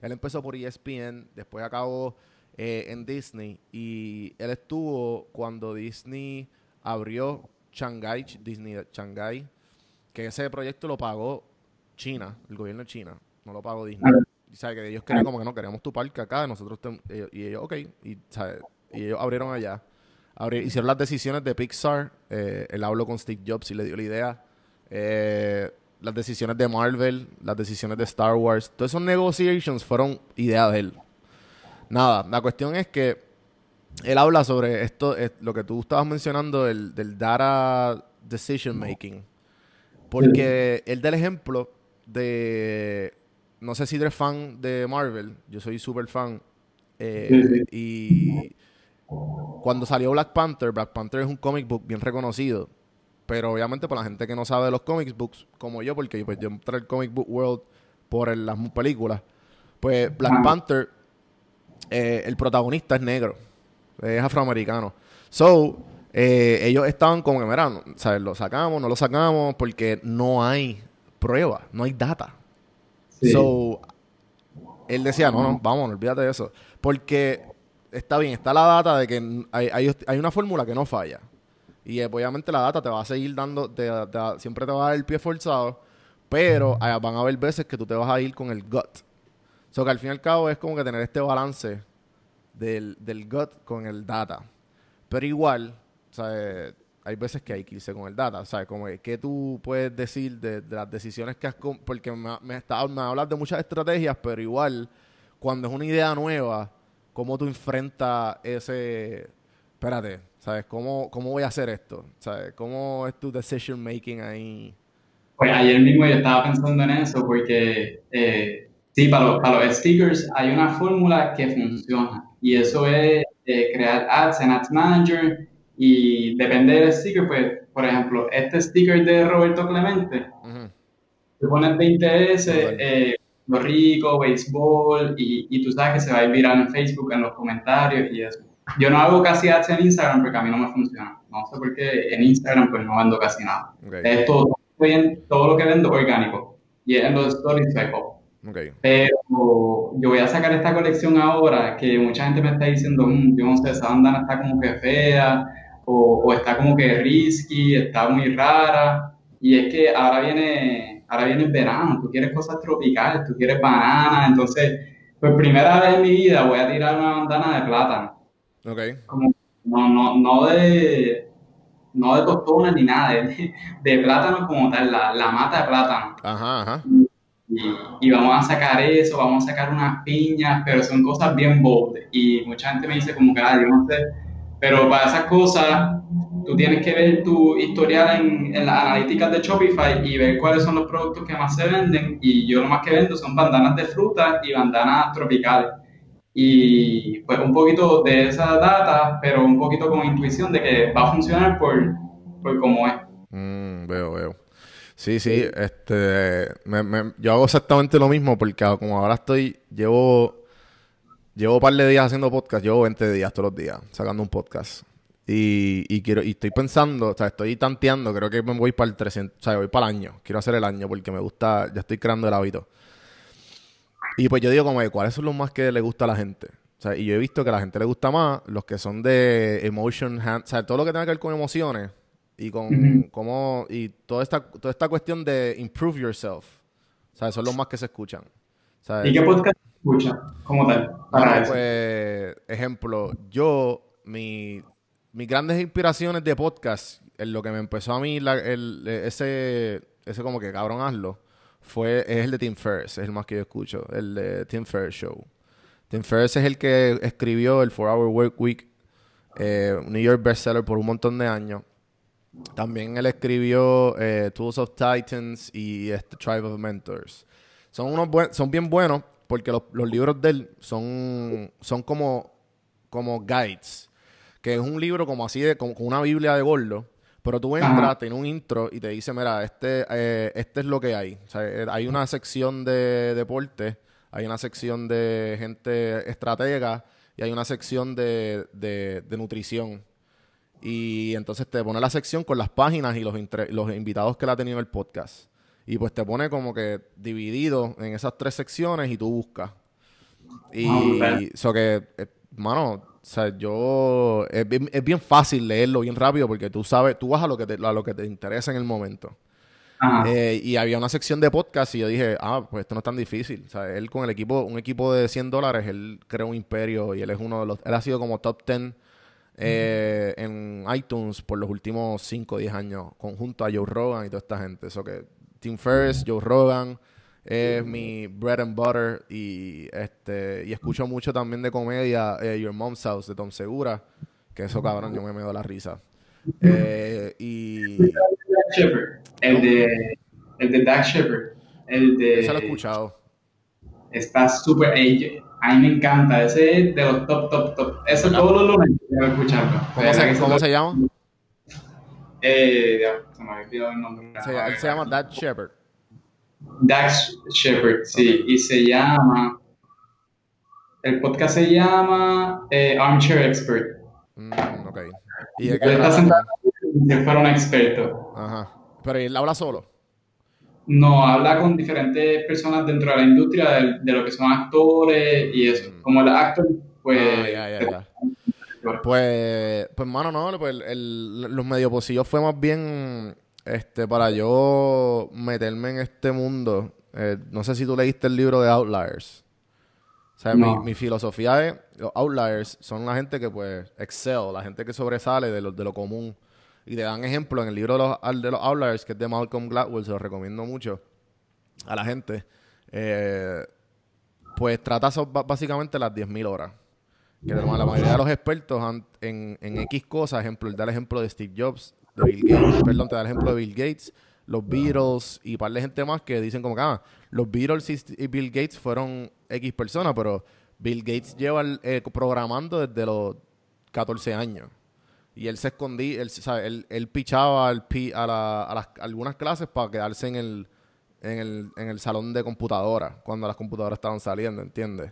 Speaker 1: Él empezó por ESPN, después acabó eh, en Disney y él estuvo cuando Disney abrió Shanghai, Disney Shanghai, que ese proyecto lo pagó China, el gobierno de China, no lo pagó Disney. Y sabe que ellos querían como que no, queremos tu parque acá, nosotros y ellos, ok, y, y ellos abrieron allá. hicieron las decisiones de Pixar, eh, él habló con Steve Jobs y le dio la idea. Eh, las decisiones de Marvel, las decisiones de Star Wars, todos esos negotiations fueron idea de él. Nada, la cuestión es que él habla sobre esto, lo que tú estabas mencionando, el, del data decision making. Porque él da el ejemplo de. No sé si eres fan de Marvel. Yo soy súper fan. Eh, y cuando salió Black Panther, Black Panther es un comic book bien reconocido. Pero obviamente para la gente que no sabe de los comic books, como yo, porque pues, yo entré al comic book world por las películas, pues Black Panther, eh, el protagonista es negro, es afroamericano. So, eh, ellos estaban como que, mira, ¿sabes? lo sacamos, no lo sacamos, porque no hay prueba, no hay data. So, él decía, no, no, vamos, olvídate de eso. Porque está bien, está la data de que hay, hay, una fórmula que no falla. Y eh, obviamente la data te va a seguir dando, siempre te va a dar el pie forzado, pero van a haber veces que tú te vas a ir con el gut. So que al fin y al cabo es como que tener este balance del, del gut con el data. Pero igual, hay veces que hay que irse con el data, ¿sabes? Como que, tú puedes decir de, las decisiones que has... Porque me, me, está, me de muchas estrategias, pero igual, cuando es una idea nueva, ¿cómo tú enfrentas ese... Espérate, ¿sabes? ¿Cómo, cómo voy a hacer esto? ¿Sabes? ¿Cómo es tu decision making ahí?
Speaker 2: Pues ayer mismo yo estaba pensando en eso porque, eh, sí, para los, para los stickers hay una fórmula que funciona y eso es eh, crear ads en Ads Manager y depende del sticker, pues, por ejemplo, este sticker de Roberto Clemente, tú pones 20S, eh, lo rico, béisbol, y, y, tú sabes que se va a ir viral en Facebook, en los comentarios y eso. Yo no hago casi ads en Instagram porque a mí no me funciona. No sé por qué en Instagram pues no vendo casi nada. Es todo, todo, lo que vendo orgánico. Y en los stories Okay. Pero yo voy a sacar esta colección ahora que mucha gente me está diciendo, mm, yo no sé, esa bandana está como que fea, o, está como que risky, está muy rara. Y es que ahora viene, ahora viene el verano, tú quieres cosas tropicales, tú quieres bananas, entonces, por primera vez en mi vida voy a tirar una bandana de plátano.
Speaker 1: Ok.
Speaker 2: no, no, no de no de ni nada, de, plátano como tal, la, la, mata de plátano.
Speaker 1: Ajá, ajá.
Speaker 2: y, vamos a sacar eso, vamos a sacar unas piñas, pero son cosas bien bold. Y mucha gente me dice como que, ah, yo no sé, pero para esas cosas tú tienes que ver tu historial en, en, las analíticas de Shopify y ver cuáles son los productos que más se venden. Y yo lo más que vendo son bandanas de fruta y bandanas tropicales. Y pues un poquito de esa data, pero un poquito con intuición de que va a funcionar por, por cómo es.
Speaker 1: Mm, veo, veo. Sí, sí, este, yo hago exactamente lo mismo porque como ahora estoy, llevo, llevo un par de días haciendo podcast, llevo 20 días todos los días sacando un podcast. Y, quiero, y estoy pensando, o sea, estoy tanteando, creo que me voy para el 300, o sea, voy para el año, quiero hacer el año porque me gusta, ya estoy creando el hábito. Y pues yo digo como, ¿cuáles son los más que le gusta a la gente? O sea, y yo he visto que a la gente le gusta más los que son de emotion, o sea, todo lo que tenga que ver con emociones, y con cómo y toda esta toda esta cuestión de improve yourself ¿sabes? son los más que se escuchan
Speaker 2: ¿Y qué podcast escuchan como tal?
Speaker 1: Para pues ejemplo yo mi mis grandes inspiraciones de podcast en lo que me empezó a mí el, ese ese como que cabrón hazlo fue es el de Tim Ferriss es el más que yo escucho el de Tim Ferriss Show Tim Ferriss es el que escribió el 4 Hour Work Week eh, New York bestseller por un montón de años también él escribió eh, Tools of Titans y este Tribe of Mentors. Son, unos son bien buenos porque los, libros de él son, son como, como guides. Que es un libro como así, de, como, una Biblia de gordo. Pero tú entras, tiene un intro y te dice, mira, este, eh, este es lo que hay. Eh, hay una sección de deporte, hay una sección de gente estratega y hay una sección de, de, de nutrición. Y entonces te pone la sección con las páginas y los, los invitados que le ha tenido el podcast. Y pues te pone como que dividido en esas tres secciones y tú buscas. Y eso que, eh, mano, o sea, yo. Es bien, fácil leerlo bien rápido porque tú sabes, tú vas a lo que te, a lo que te interesa en el momento. Eh, y había una sección de podcast y yo dije, ah, pues esto no es tan difícil. O sea, él con el equipo, un equipo de 100 dólares, él creó un imperio y él es uno de los. Él ha sido como top 10 eh, en iTunes por los últimos 5 o 10 años, conjunto a Joe Rogan y toda esta gente. Eso que Tim Ferriss, Joe Rogan es mi bread and butter y este y escucho mucho también de comedia eh, Your Mom's House de Tom Segura, que eso cabrón yo me me doy la risa. Eh, y
Speaker 2: el de el de Dax Shepard, el de
Speaker 1: Eso lo he escuchado.
Speaker 2: Está súper a mí me encanta, ese es de los top, top, top. Eso todos los lunes quiero escucharlo.
Speaker 1: ¿Cómo, se, ¿cómo se, llama?
Speaker 2: Eh, ya, se me había olvidado el nombre.
Speaker 1: Se, él se llama Dax Shepard.
Speaker 2: Dax Shepard, sí, y se llama, el podcast se llama eh, Armchair Expert.
Speaker 1: Mm, ok. ¿Y de
Speaker 2: qué está sentado si fuera un experto.
Speaker 1: Ajá. Pero él habla solo.
Speaker 2: No, habla con diferentes personas dentro de la industria de, lo que son actores y eso. Mm. Como el actor, pues... Ah, ya, ya, ya.
Speaker 1: Pues, pues, mano, no, pues el, los medio pocillos fue más bien este para yo meterme en este mundo. Eh, no sé si tú leíste el libro de Outliers. O sea, mi, mi, filosofía es, los Outliers son la gente que pues excel, la gente que sobresale de lo, de lo común. Y te dan ejemplo en el libro de los, de los Outliers, que es de Malcolm Gladwell, se lo recomiendo mucho a la gente. Eh, pues trata básicamente las 10.000 horas. Que la mayoría de los expertos en, en, X cosas, ejemplo, él da el ejemplo de Steve Jobs, de Bill Gates, perdón, te da el ejemplo de Bill Gates, los Beatles y un par de gente más que dicen como que, ah, los Beatles y, Bill Gates fueron X personas, pero Bill Gates lleva eh, programando desde los 14 años. Y él se escondía, él, él, él pichaba al a, la, a las, algunas clases para quedarse en el, en el, en el salón de computadora, cuando las computadoras estaban saliendo, ¿entiendes?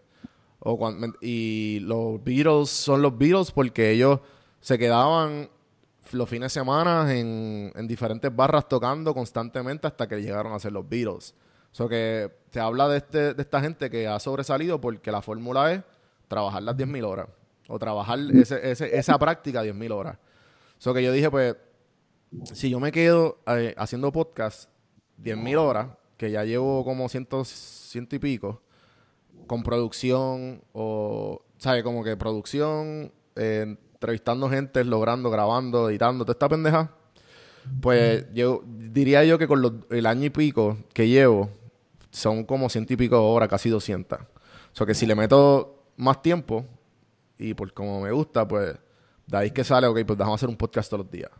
Speaker 1: O y los Beatles son los Beatles porque ellos se quedaban los fines de semana en, en diferentes barras tocando constantemente hasta que llegaron a ser los Beatles. O que se habla de, este, de esta gente que ha sobresalido porque la fórmula es trabajar las 10.000 horas o trabajar ese, ese, esa práctica 10.000 horas. Eso que yo dije, pues, si yo me quedo eh, haciendo podcast 10.000 horas, que ya llevo como ciento, ciento y pico, con producción o, ¿sabes? Como que producción, eh, entrevistando gente, logrando, grabando, editando, toda esta pendeja. Pues yo diría yo que con el año y pico que llevo, son como ciento y pico horas, casi 200. O sea que si le meto más tiempo, y por como me gusta, pues de ahí que sale, ok, pues a hacer un podcast todos los días.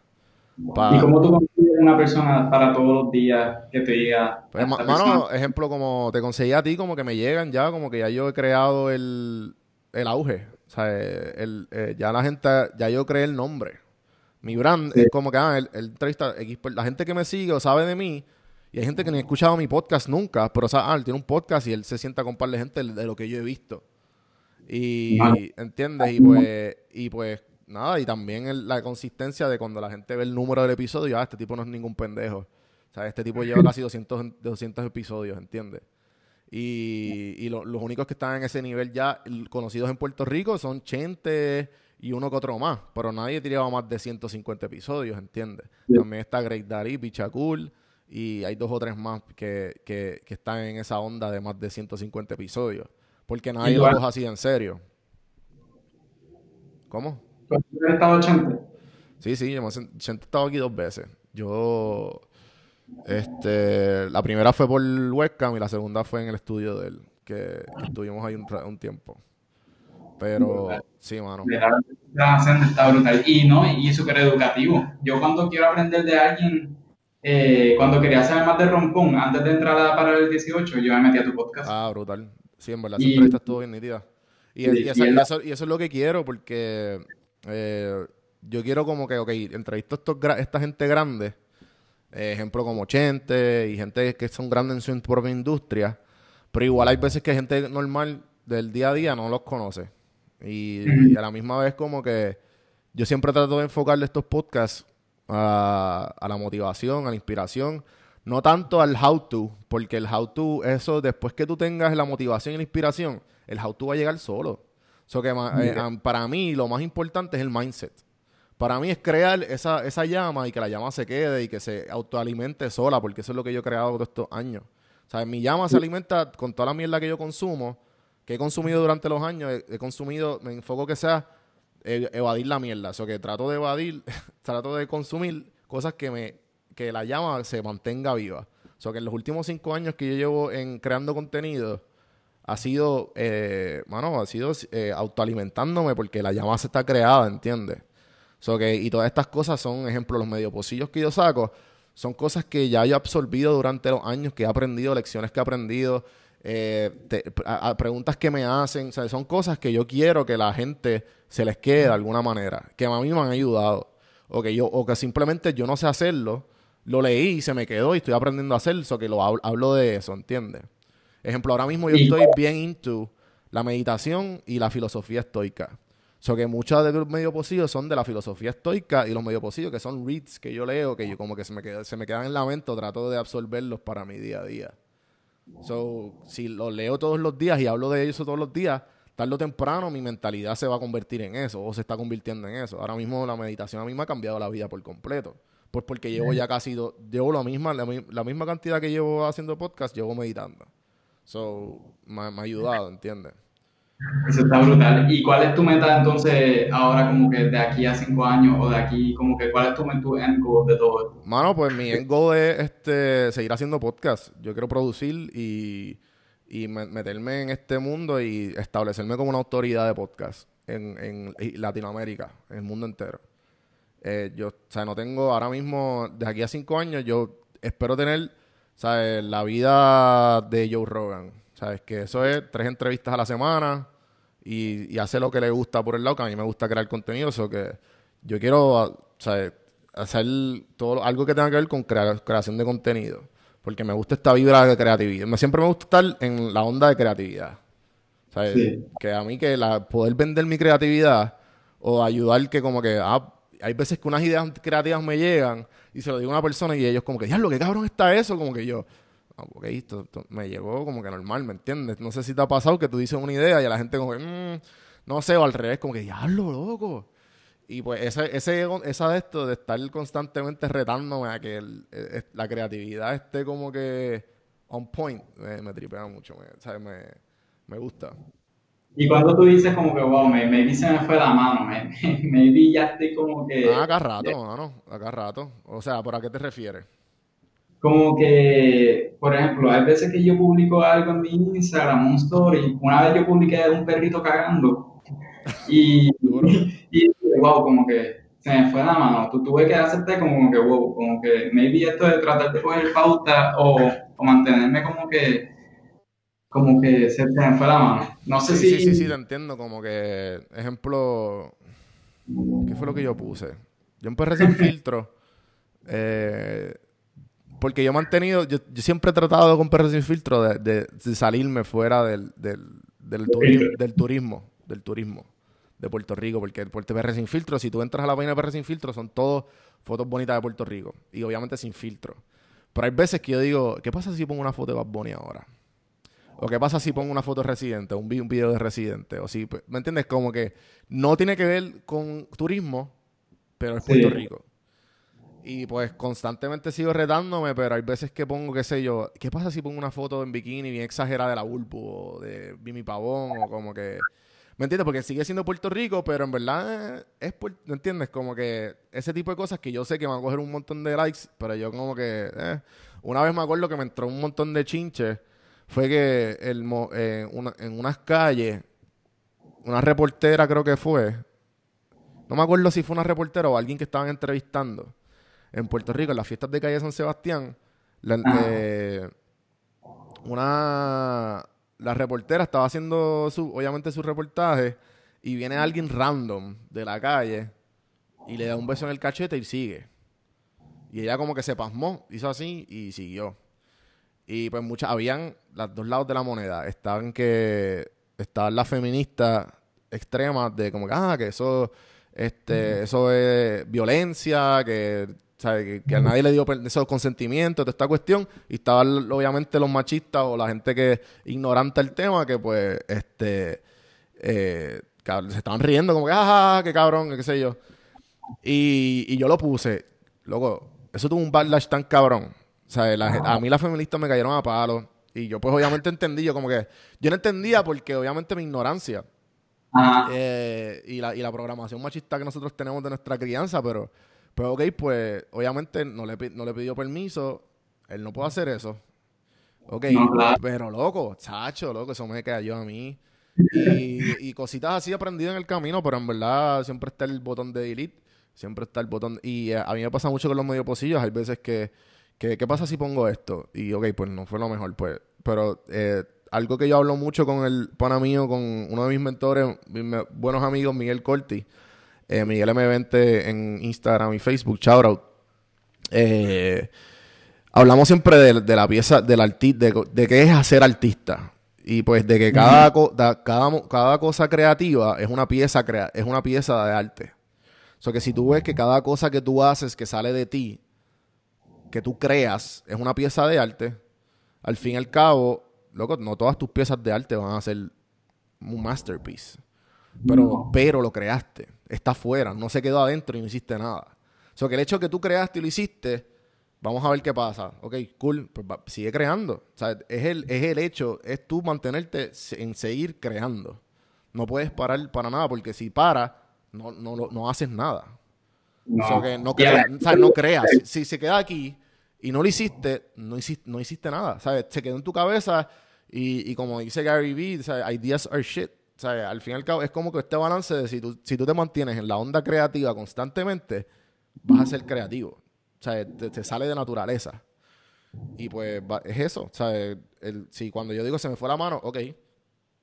Speaker 2: ¿Y cómo tú consigues una persona para todos los días que te diga?
Speaker 1: Pues, mano, ejemplo, como te conseguí a ti, como que me llegan ya, como que ya yo he creado el, el auge. O sea, el, eh, ya la gente, ya yo creé el nombre. Mi brand es como que, ah, el, el entrevista, la gente que me sigue o sabe de mí, y hay gente que ni ha escuchado mi podcast nunca, pero o sea, ah, él tiene un podcast y él se sienta a compartir gente de lo que yo he visto. Y, ¿entiendes? Y pues, y pues, nada, y también la consistencia de cuando la gente ve el número del episodio, ah, este tipo no es ningún pendejo. O sea, este tipo lleva casi 200, 200 episodios, ¿entiendes? Y, y los únicos que están en ese nivel ya conocidos en Puerto Rico son Chente y uno que otro más, pero nadie tiraba más de 150 episodios, ¿entiendes? También está Great Daddy, Pichacul, y hay dos o tres más que, que, que, están en esa onda de más de 150 episodios. Porque nadie lo coge así en serio. ¿Cómo?
Speaker 2: ¿Has estado Chente?
Speaker 1: Sí, sí, Chente estado aquí dos veces. Yo, este, la primera fue por webcam y la segunda fue en el estudio de él, que, estuvimos ahí un, tiempo. Pero, sí, mano.
Speaker 2: Está brutal. Y no, y súper educativo. Yo cuando quiero aprender de alguien, eh, cuando quería saber más de Rompón, antes de entrar a para el 18, yo me metí a tu podcast.
Speaker 1: Ah, brutal. Sí, en verdad, esa entrevista estuvo bien nítida. Y, y, eso, y, eso, es lo que quiero, porque eh, yo quiero como que, ok, entrevisto a esta gente grande, eh, ejemplo como Chente y gente que son grandes en su propia industria, pero igual hay veces que gente normal del día a día no los conoce. Y, a la misma vez como que yo siempre trato de enfocarle estos podcasts a, la motivación, a la inspiración. No tanto al how to, porque el how to, eso después que tú tengas la motivación y la inspiración, el how to va a llegar solo. So que eh, para mí lo más importante es el mindset. Para mí es crear esa, esa llama y que la llama se quede y que se autoalimente sola, porque eso es lo que yo he creado todos estos años. O sea, mi llama se alimenta con toda la mierda que yo consumo, que he consumido durante los años. He, consumido, me enfoco que sea eh, evadir la mierda. O sea, que trato de evadir trato de consumir cosas que me que la llama se mantenga viva. O sea, que en los últimos cinco años que yo llevo en creando contenido, ha sido, eh, mano, ha sido eh, autoalimentándome porque la llama se está creada, ¿entiendes? So que, y todas estas cosas son, ejemplo, los medio pocillos que yo saco, son cosas que ya he absorbido durante los años, que he aprendido, lecciones que he aprendido, eh, preguntas que me hacen, son cosas que yo quiero que la gente se les quede de alguna manera, que a mí me han ayudado, o que yo, o que simplemente yo no sé hacerlo, lo leí y se me quedó y estoy aprendiendo a hacer eso, que lo hablo, de eso, ¿entiendes? Ejemplo, ahora mismo yo estoy bien into la meditación y la filosofía estoica. So que muchos de los medios posibles son de la filosofía estoica y los medios posibles que son reads que yo leo, que yo como que se me, se me quedan en la mente, trato de absorberlos para mi día a día. So, si los leo todos los días y hablo de eso todos los días, tarde o temprano mi mentalidad se va a convertir en eso o se está convirtiendo en eso. Ahora mismo la meditación a mí me ha cambiado la vida por completo. Pues porque llevo ya casi, llevo la misma, la, misma cantidad que llevo haciendo podcast, llevo meditando. So, me, ha ayudado, ¿entiendes?
Speaker 2: Eso está brutal. ¿Y cuál es tu meta entonces ahora como que de aquí a cinco años o de aquí, como que cuál es tu, tu end goal de todo esto?
Speaker 1: Mano, pues mi end goal es este, seguir haciendo podcast. Yo quiero producir y y meterme en este mundo y establecerme como una autoridad de podcast en, en Latinoamérica, en el mundo entero. Eh, yo, o sea, no tengo ahora mismo, de aquí a cinco años, yo espero tener, ¿sabes? La vida de Joe Rogan. ¿Sabes? Que eso es tres entrevistas a la semana y, y hacer lo que le gusta por el lado, que a mí me gusta crear contenido, eso que yo quiero, ¿sabes? Hacer todo, algo que tenga que ver con creación de contenido porque me gusta esta vibra de creatividad. Me, siempre me gusta estar en la onda de creatividad. ¿Sabes? Que a mí que la, poder vender mi creatividad o ayudar que como que, ah, hay veces que unas ideas creativas me llegan y se lo digo a una persona y ellos como que, ya, lo que cabrón está eso, como que yo, ah, ok, esto, me llegó como que normal, ¿me entiendes? No sé si te ha pasado que tú dices una idea y a la gente como que, mmm, no sé, o al revés, como que, diablo, loco. Y pues ese, ese, esa de esto, de estar constantemente retándome a que la creatividad esté como que on point, me, tripea mucho, me, me, me, gusta.
Speaker 2: Y cuando tú dices como que, wow, maybe se me fue la mano, me, maybe ya estoy como que...
Speaker 1: Ah, acá rato, mano, acá rato. O sea, ¿por a qué te refieres?
Speaker 2: como que, por ejemplo, hay veces que yo publico algo en mi Instagram, un story, una vez yo publiqué un perrito cagando y, y, wow, como que se me fue la mano, tú tuve que hacerte como que wow, como que maybe esto de tratar de coger pauta o, o mantenerme como que como que se me fue la mano. No sé
Speaker 1: si...
Speaker 2: Sí,
Speaker 1: sí, sí, te entiendo, como que, ejemplo, ¿qué fue lo que yo puse? Yo empecé sin filtro, eh, porque yo he mantenido, yo, siempre he tratado con perros sin filtro de, salirme fuera del, del, del, turismo, del turismo de Puerto Rico, porque el Puerto PR sin filtro, si tú entras a la página de PR sin filtro, son todos fotos bonitas de Puerto Rico, y obviamente sin filtro. Pero hay veces que yo digo, ¿qué pasa si pongo una foto de Bad Bunny ahora? ¿O qué pasa si pongo una foto de Residente, un, un video de Residente? O si, ¿me entiendes? Como que no tiene que ver con turismo, pero es Puerto Rico. Y pues constantemente sigo retándome, pero hay veces que pongo, qué sé yo, ¿qué pasa si pongo una foto en bikini bien exagerada de la Bulbo o de Bimi Pavón o como que... ¿Me entiendes? Porque sigue siendo Puerto Rico, pero en verdad es, ¿me entiendes? Como que ese tipo de cosas que yo sé que van a coger un montón de likes, pero yo como que... Eh. Una vez me acuerdo que me entró un montón de chinches, fue que el, eh, en unas calles, una reportera creo que fue, no me acuerdo si fue una reportera o alguien que estaban entrevistando en Puerto Rico, en las fiestas de calle San Sebastián, la, eh, una la reportera estaba haciendo su, obviamente su reportaje y viene alguien random de la calle y le da un beso en el cachete y sigue. Y ella como que se pasmó, hizo así y siguió. Y pues muchas, habían los dos lados de la moneda. Estaban que, estaban las feministas extremas de como que, ah, que eso, este, eso es violencia, que que, a nadie le dio esos consentimientos, de esta cuestión, y estaban obviamente los machistas o la gente que ignorante el tema, que pues, este, eh, se estaban riendo como que, ah, qué cabrón, qué sé yo. Y, yo lo puse, luego, eso tuvo un backlash tan cabrón. O sea, a mí las feministas me cayeron a palo. Y yo pues obviamente entendí, yo como que, yo no entendía porque obviamente mi ignorancia. Eh, y, la, y la programación machista que nosotros tenemos de nuestra crianza, pero pues ok, pues obviamente no le, no le pidió permiso, él no puede hacer eso. Ok, pero loco, chacho, loco, eso me cayó a mí. Y, y cositas así aprendido en el camino, pero en verdad siempre está el botón de delete, siempre está el botón. Y eh, a mí me pasa mucho con los medio posillos, hay veces que, que, ¿qué pasa si pongo esto? Y ok, pues no fue lo mejor, pues. Pero eh, algo que yo hablo mucho con el pana mío, con uno de mis mentores, mis buenos amigos, Miguel Corti eh, Miguel M20 en Instagram y Facebook, shoutout. Eh, hablamos siempre de, la pieza, del artista, de, qué es hacer artista. Y pues de que cada, cada, cada, cosa creativa es una pieza es una pieza de arte. O sea que si tú ves que cada cosa que tú haces que sale de ti, que tú creas, es una pieza de arte, al fin y al cabo, loco, no todas tus piezas de arte van a ser un masterpiece. Pero, pero lo creaste está afuera, no se quedó adentro y no hiciste nada. O sea, que el hecho que tú creaste y lo hiciste, vamos a ver qué pasa. Ok, cool, pues sigue creando. O sea, es el, es el hecho, es tú mantenerte en seguir creando. No puedes parar para nada, porque si para, no, no, no haces nada. Que no, no creas. Si, se queda aquí y no lo hiciste, no hiciste, no nada. ¿sabes? Se quedó en tu cabeza y, y como dice Gary Vee, ideas are shit. Sea, al fin y al cabo es como que este balance de si tú, si tú te mantienes en la onda creativa constantemente, vas a ser creativo. O sea, te, sale de naturaleza. Y pues es eso. Sea, el, si cuando yo digo se me fue la mano, ok,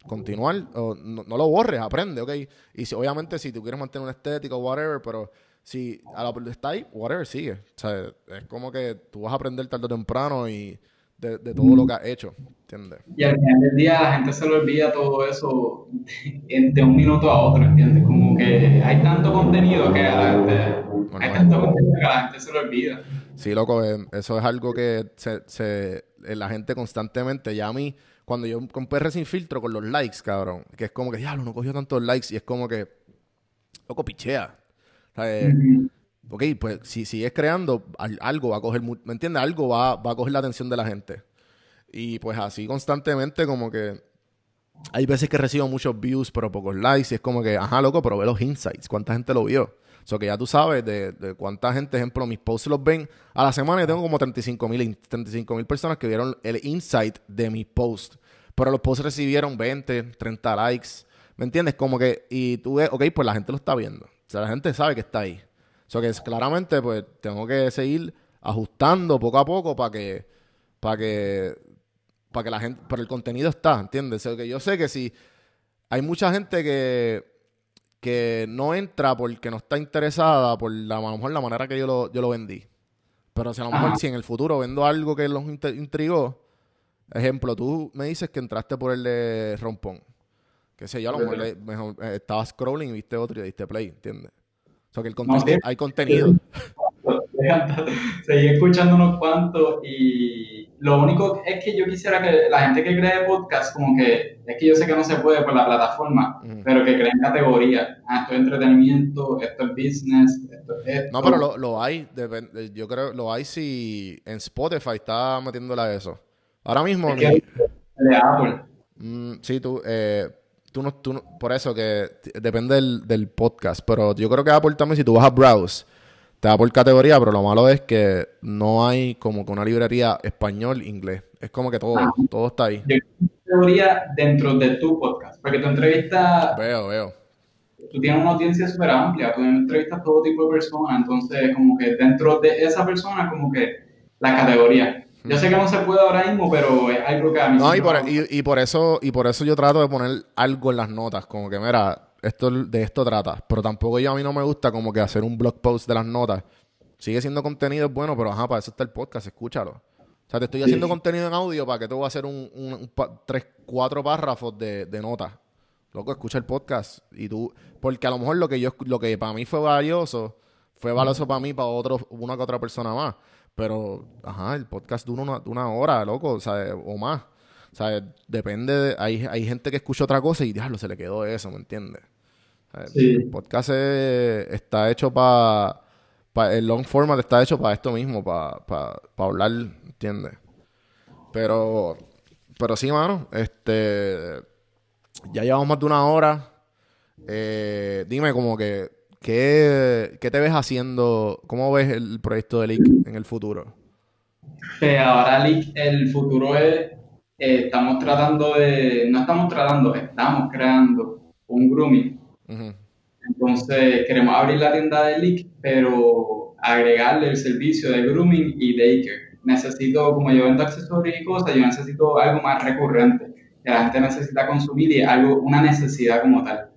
Speaker 1: continuar, o no, lo borres, aprende, ok. Y si, obviamente si tú quieres mantener una estética o whatever, pero si a la está ahí, whatever, sigue. O sea, es como que tú vas a aprender tarde o temprano y de, de todo lo que has hecho. ¿entiendes?
Speaker 2: Y al final del día la gente se le olvida todo eso de, un minuto a otro, ¿entiendes? Como que hay tanto contenido que la gente, hay tanto contenido que la gente se le olvida.
Speaker 1: Sí, loco, eh, eso es algo que se, se, eh, la gente constantemente, ya a mí, cuando yo con PR sin filtro, con los likes, cabrón, que es como que, diablo, no cogió tantos likes y es como que, loco, pichea. O sea, Ok, pues si sigues creando, algo va a coger, ¿me entiendes? Algo va, va a coger la atención de la gente. Y pues así constantemente como que hay veces que recibo muchos views pero pocos likes y es como que, ajá, loco, pero ve los insights, cuánta gente lo vio. sea que ya tú sabes de, de, cuánta gente, ejemplo, mis posts los ven. A la semana yo tengo como 35 mil 35 mil personas que vieron el insight de mis posts. Pero los posts recibieron 20, 30 likes. ¿Me entiendes? Como que, y tú ves, ok, pues la gente lo está viendo. O sea, la gente sabe que está ahí. O sea que claramente, pues tengo que seguir ajustando poco a poco para que, para que, para que la gente, pero el contenido está, ¿entiendes? O sea, que yo sé que si hay mucha gente que, que no entra porque no está interesada por la, a lo mejor la manera que yo lo, yo lo vendí. Pero si a lo mejor si en el futuro vendo algo que los intrigó, ejemplo, tú me dices que entraste por el de rompón. Que sé yo, a lo mejor, eh, estabas scrolling y viste otro y diste play, ¿entiendes? O sea que el contenido, hay contenido.
Speaker 2: Seguí escuchando unos cuantos y lo único es que yo quisiera que la gente que cree podcast, como que, es que yo sé que no se puede por la plataforma, pero que creen categorías. Ah, esto es entretenimiento, esto es business, esto es esto.
Speaker 1: No, pero lo, lo hay, yo creo, lo hay si en Spotify está metiéndola eso. Ahora mismo... de Apple. Mm, sí, tú, eh, tú no, tú por eso que depende del, del, podcast, pero yo creo que Apple también, si tú vas a browse, te da por categoría, pero lo malo es que no hay como que una librería español, inglés. Es como que todo, ah. todo está ahí.
Speaker 2: Yo categoría dentro de tu podcast, porque tu entrevista...
Speaker 1: Veo, veo.
Speaker 2: Tú tienes una audiencia súper amplia, tú entrevistas todo tipo de personas, entonces como que dentro de esa persona como que la categoría. Yo sé que no se puede ahora mismo, pero hay algo que a mí
Speaker 1: No, y por, y por, eso, y por eso yo trato de poner algo en las notas, como que mira, esto, de esto trata. Pero tampoco yo a mí no me gusta como que hacer un blog post de las notas. Sigue siendo contenido bueno, pero ajá, para eso está el podcast, escúchalo. O sea, te estoy haciendo contenido en audio para que te voy a hacer un, tres, cuatro párrafos de, de notas. Loco, escucha el podcast y tú, porque a lo mejor lo que yo, lo que para mí fue valioso, fue valioso para mí, para otro, una que otra persona más. Pero, ajá, el podcast dura una, una hora, loco, o sea, o más. O sea, depende de, hay, hay gente que escucha otra cosa y diablo, se le quedó eso, ¿me entiendes? El podcast está hecho para, el long format está hecho para esto mismo, para hablar, ¿entiendes? Pero, pero sí, mano, este, ya llevamos más de una hora. Eh, dime como que, ¿qué, te ves haciendo? ¿Cómo ves el proyecto de Leak en el futuro?
Speaker 2: Eh, ahora Leak, el futuro es eh, estamos tratando de, no estamos tratando, estamos creando un grooming. Entonces queremos abrir la tienda de Leak, pero agregarle el servicio de grooming y daycare. Necesito, como yo vendo accesorios y cosas, yo necesito algo más recurrente, que la gente necesita consumir y algo, una necesidad como tal.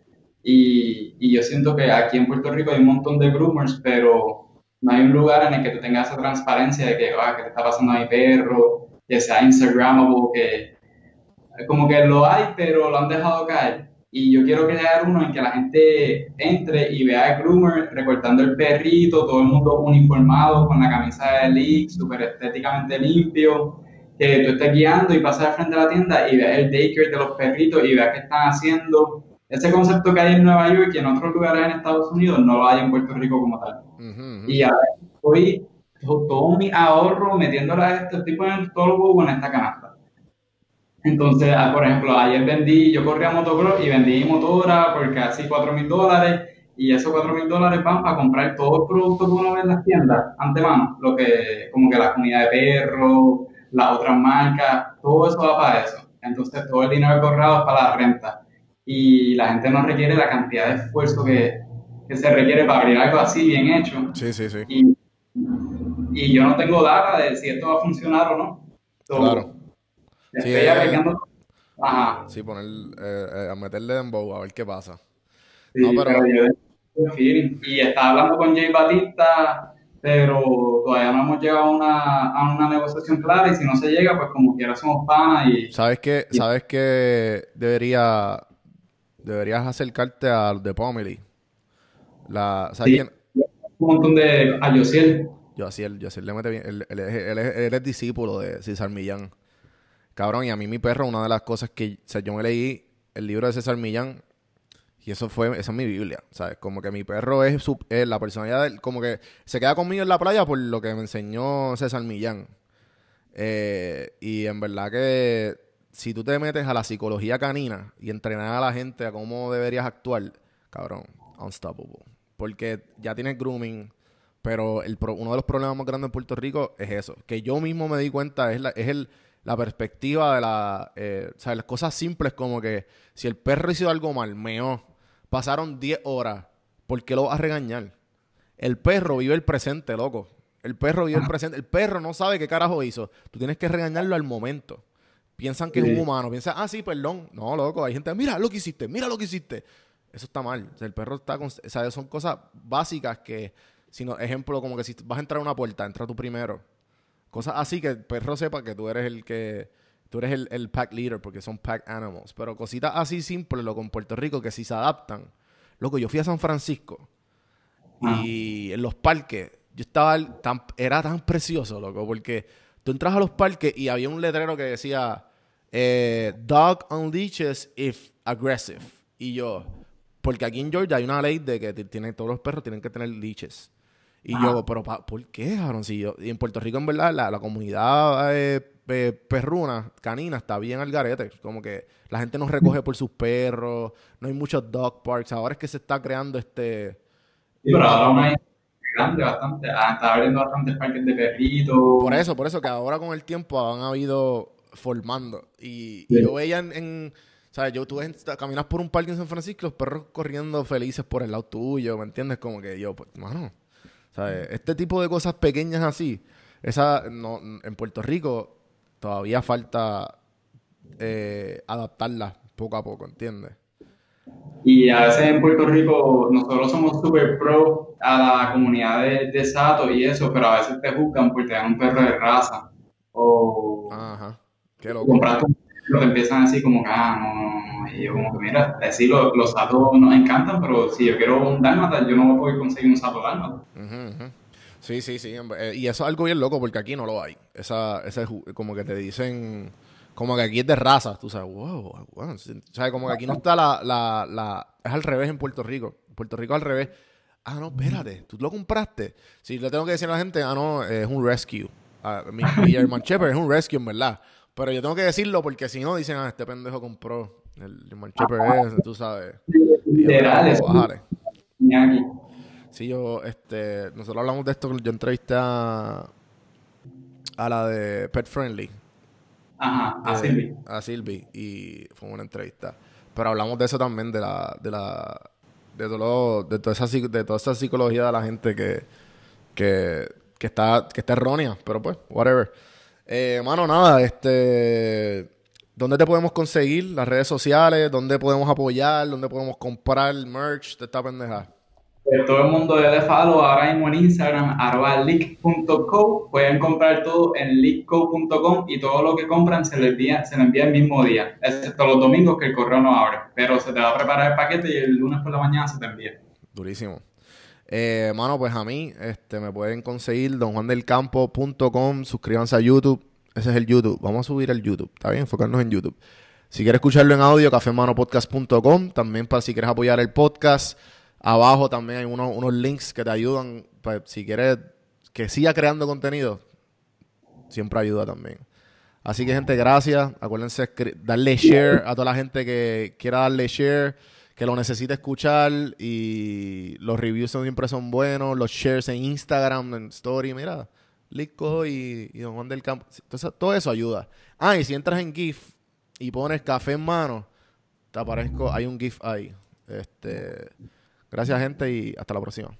Speaker 2: Y, y, yo siento que aquí en Puerto Rico hay un montón de groomers, pero no hay un lugar en el que tú tengas esa transparencia de que, ah, ¿qué te está pasando a mi perro? que sea Instagramable, que como que lo hay, pero lo han dejado caer. Y yo quiero crear uno en que la gente entre y vea a groomer recortando el perrito, todo el mundo uniformado con la camisa de Leak, súper estéticamente limpio, que tú estés guiando y pases al frente de la tienda y veas el daycare de los perritos y veas qué están haciendo. Ese concepto que hay en Nueva York y en otros lugares en Estados Unidos no lo hay en Puerto Rico como tal. Y ahora estoy todo mi ahorro metiéndole a este tipo de todo en esta canasta. Entonces, ah, por ejemplo, ayer vendí, yo corría motocross y vendí motora por casi 4 mil dólares y esos 4 mil dólares van para comprar todos los productos que uno ve en las tiendas, antemano, lo que, como que la comida de perro, las otras marcas, todo eso va para eso. Entonces, todo el dinero corrado es para la renta. Y la gente no requiere la cantidad de esfuerzo que, que se requiere para abrir algo así bien hecho.
Speaker 1: Sí, sí, sí.
Speaker 2: Y, y yo no tengo data de si esto va a funcionar o no.
Speaker 1: claro.
Speaker 2: Sí, eh, Ajá.
Speaker 1: Sí, poner, eh, eh, a meterle en bow a ver qué pasa.
Speaker 2: Sí, no, pero... yo y estaba hablando con Jay Batista, pero todavía no hemos llegado a una, a una negociación clara y si no se llega, pues como quiera somos panas y...
Speaker 1: ¿Sabes qué? ¿Sabes qué debería... Deberías acercarte al de Pomely. La, ¿Sabes quién?
Speaker 2: Un montón de... A Yosiel.
Speaker 1: Yo así, él, le mete bien. Él, es, discípulo de César Millán. Cabrón, y a mí mi perro, una de las cosas que o sea, yo me leí el libro de César Millán y eso fue, esa es mi Biblia, ¿sabes? Como que mi perro es, la personalidad del, como que se queda conmigo en la playa por lo que me enseñó César Millán. Eh, y en verdad que si tú te metes a la psicología canina y entrenar a la gente a cómo deberías actuar, cabrón, unstoppable. porque ya tienes grooming, pero el uno de los problemas más grandes en Puerto Rico es eso, que yo mismo me di cuenta, es la, es el, la perspectiva de la, eh, o sea, las cosas simples como que si el perro hizo algo mal, meó, pasaron 10 horas, ¿por qué lo vas a regañar? El perro vive el presente, loco. El perro vive el presente. El perro no sabe qué carajo hizo. Tú tienes que regañarlo al momento. Piensan que es un humano. Piensan, ah, sí, perdón. No, loco. Hay gente, mira lo que hiciste, mira lo que hiciste. Eso está mal. el perro está con... O sea, son cosas básicas que, si no, ejemplo, como que si vas a entrar a una puerta, entra tú primero. Cosas así que el perro sepa que tú eres el que... Tú eres el, el pack leader porque son pack animals. Pero cositas así simples, loco, en Puerto Rico, que si se adaptan. Loco, yo fui a San Francisco y en los parques, yo estaba tan, era tan precioso, loco, porque tú entras a los parques y había un letrero que decía eh, Dog on leashes if aggressive. Y yo, porque aquí en Georgia hay una ley de que tienen, todos los perros tienen que tener leashes. Y yo, pero ¿por qué, cabroncillo? Y en Puerto Rico, en verdad, la, comunidad eh, perruna, canina, está bien al garete. Como que la gente nos recoge por sus perros, no hay muchos dog parks. Ahora es que se está creando este...
Speaker 2: pero ahora hay grande, bastante. Ah, está abriendo bastantes parques de perritos.
Speaker 1: Por eso, por eso, que ahora con el tiempo han habido formando. Y, yo veía en, o sea, yo tú caminas por un parque en San Francisco, los perros corriendo felices por el lado tuyo, ¿me entiendes? Como que yo, pues, mano, ¿sabes? Este tipo de cosas pequeñas así, esa, no, en Puerto Rico todavía falta eh, adaptarlas poco a poco, ¿entiendes?
Speaker 2: Y a veces en Puerto Rico nosotros somos súper pro a la comunidad de, de, Sato y eso, pero a veces te juzgan porque te dan un perro de raza. O
Speaker 1: Ajá. Qué loco.
Speaker 2: comprar lo que empiezan así como que, ah, no, no, Y yo como que, mira, decir los, los Satos nos encantan, pero si yo quiero un dálmata, yo no puedo conseguir un Sato dálmata.
Speaker 1: Sí, sí, sí. Eh, y eso es algo bien loco porque aquí no lo hay. Esa, ese, como que te dicen como que aquí es de raza, tú sabes, wow, wow. O sea, como que aquí no está la, la, la, Es al revés en Puerto Rico. Puerto Rico al revés. Ah, no, espérate, tú lo compraste. Si le tengo que decir a la gente, ah, no, es un rescue. Ah, mi, mi German Shepherd es un rescue, en verdad. Pero yo tengo que decirlo porque si no, dicen, ah, este pendejo compró el German Shepherd ese, tú sabes.
Speaker 2: Literal,
Speaker 1: Sí, yo, este, nosotros hablamos de esto, yo entrevisté a, a la de Pet Friendly,
Speaker 2: Ajá, a Silvi.
Speaker 1: A Silvi, y fue una entrevista. Pero hablamos de eso también, de la, de la, de todo, de toda esa, de toda esa psicología de la gente que, que, que está, que está errónea, pero pues, whatever. Eh, mano, nada, este, ¿dónde te podemos conseguir? Las redes sociales, ¿dónde podemos apoyar? ¿Dónde podemos comprar el merch de esta pendeja?
Speaker 2: Pues, todo el mundo de follow ahora mismo en Instagram, arroba leak.co. Pueden comprar todo en leakco.com y todo lo que compran se les envía, envía el mismo día, excepto los domingos que el correo no abre. Pero se te va a preparar el paquete y el lunes por la mañana se te envía.
Speaker 1: Durísimo. Eh, mano, pues a mí este, me pueden conseguir donjuandelcampo.com. Suscríbanse a YouTube. Ese es el YouTube. Vamos a subir el YouTube. ¿Está bien? Enfocarnos en YouTube. Si quieres escucharlo en audio, cafemanopodcast.com. También para si quieres apoyar el podcast. Abajo también hay unos, unos links que te ayudan. Pues, si quieres que siga creando contenido, siempre ayuda también. Así que, gente, gracias. Acuérdense darle share a toda la gente que quiera darle share, que lo necesite escuchar. Y los reviews siempre son buenos. Los shares en Instagram, en Story, mira. Lico y, y Don Juan del Campo. Entonces, todo eso ayuda. Ah, y si entras en GIF y pones café en mano, te aparezco, hay un GIF ahí. Este. Gracias, gente, y hasta la próxima.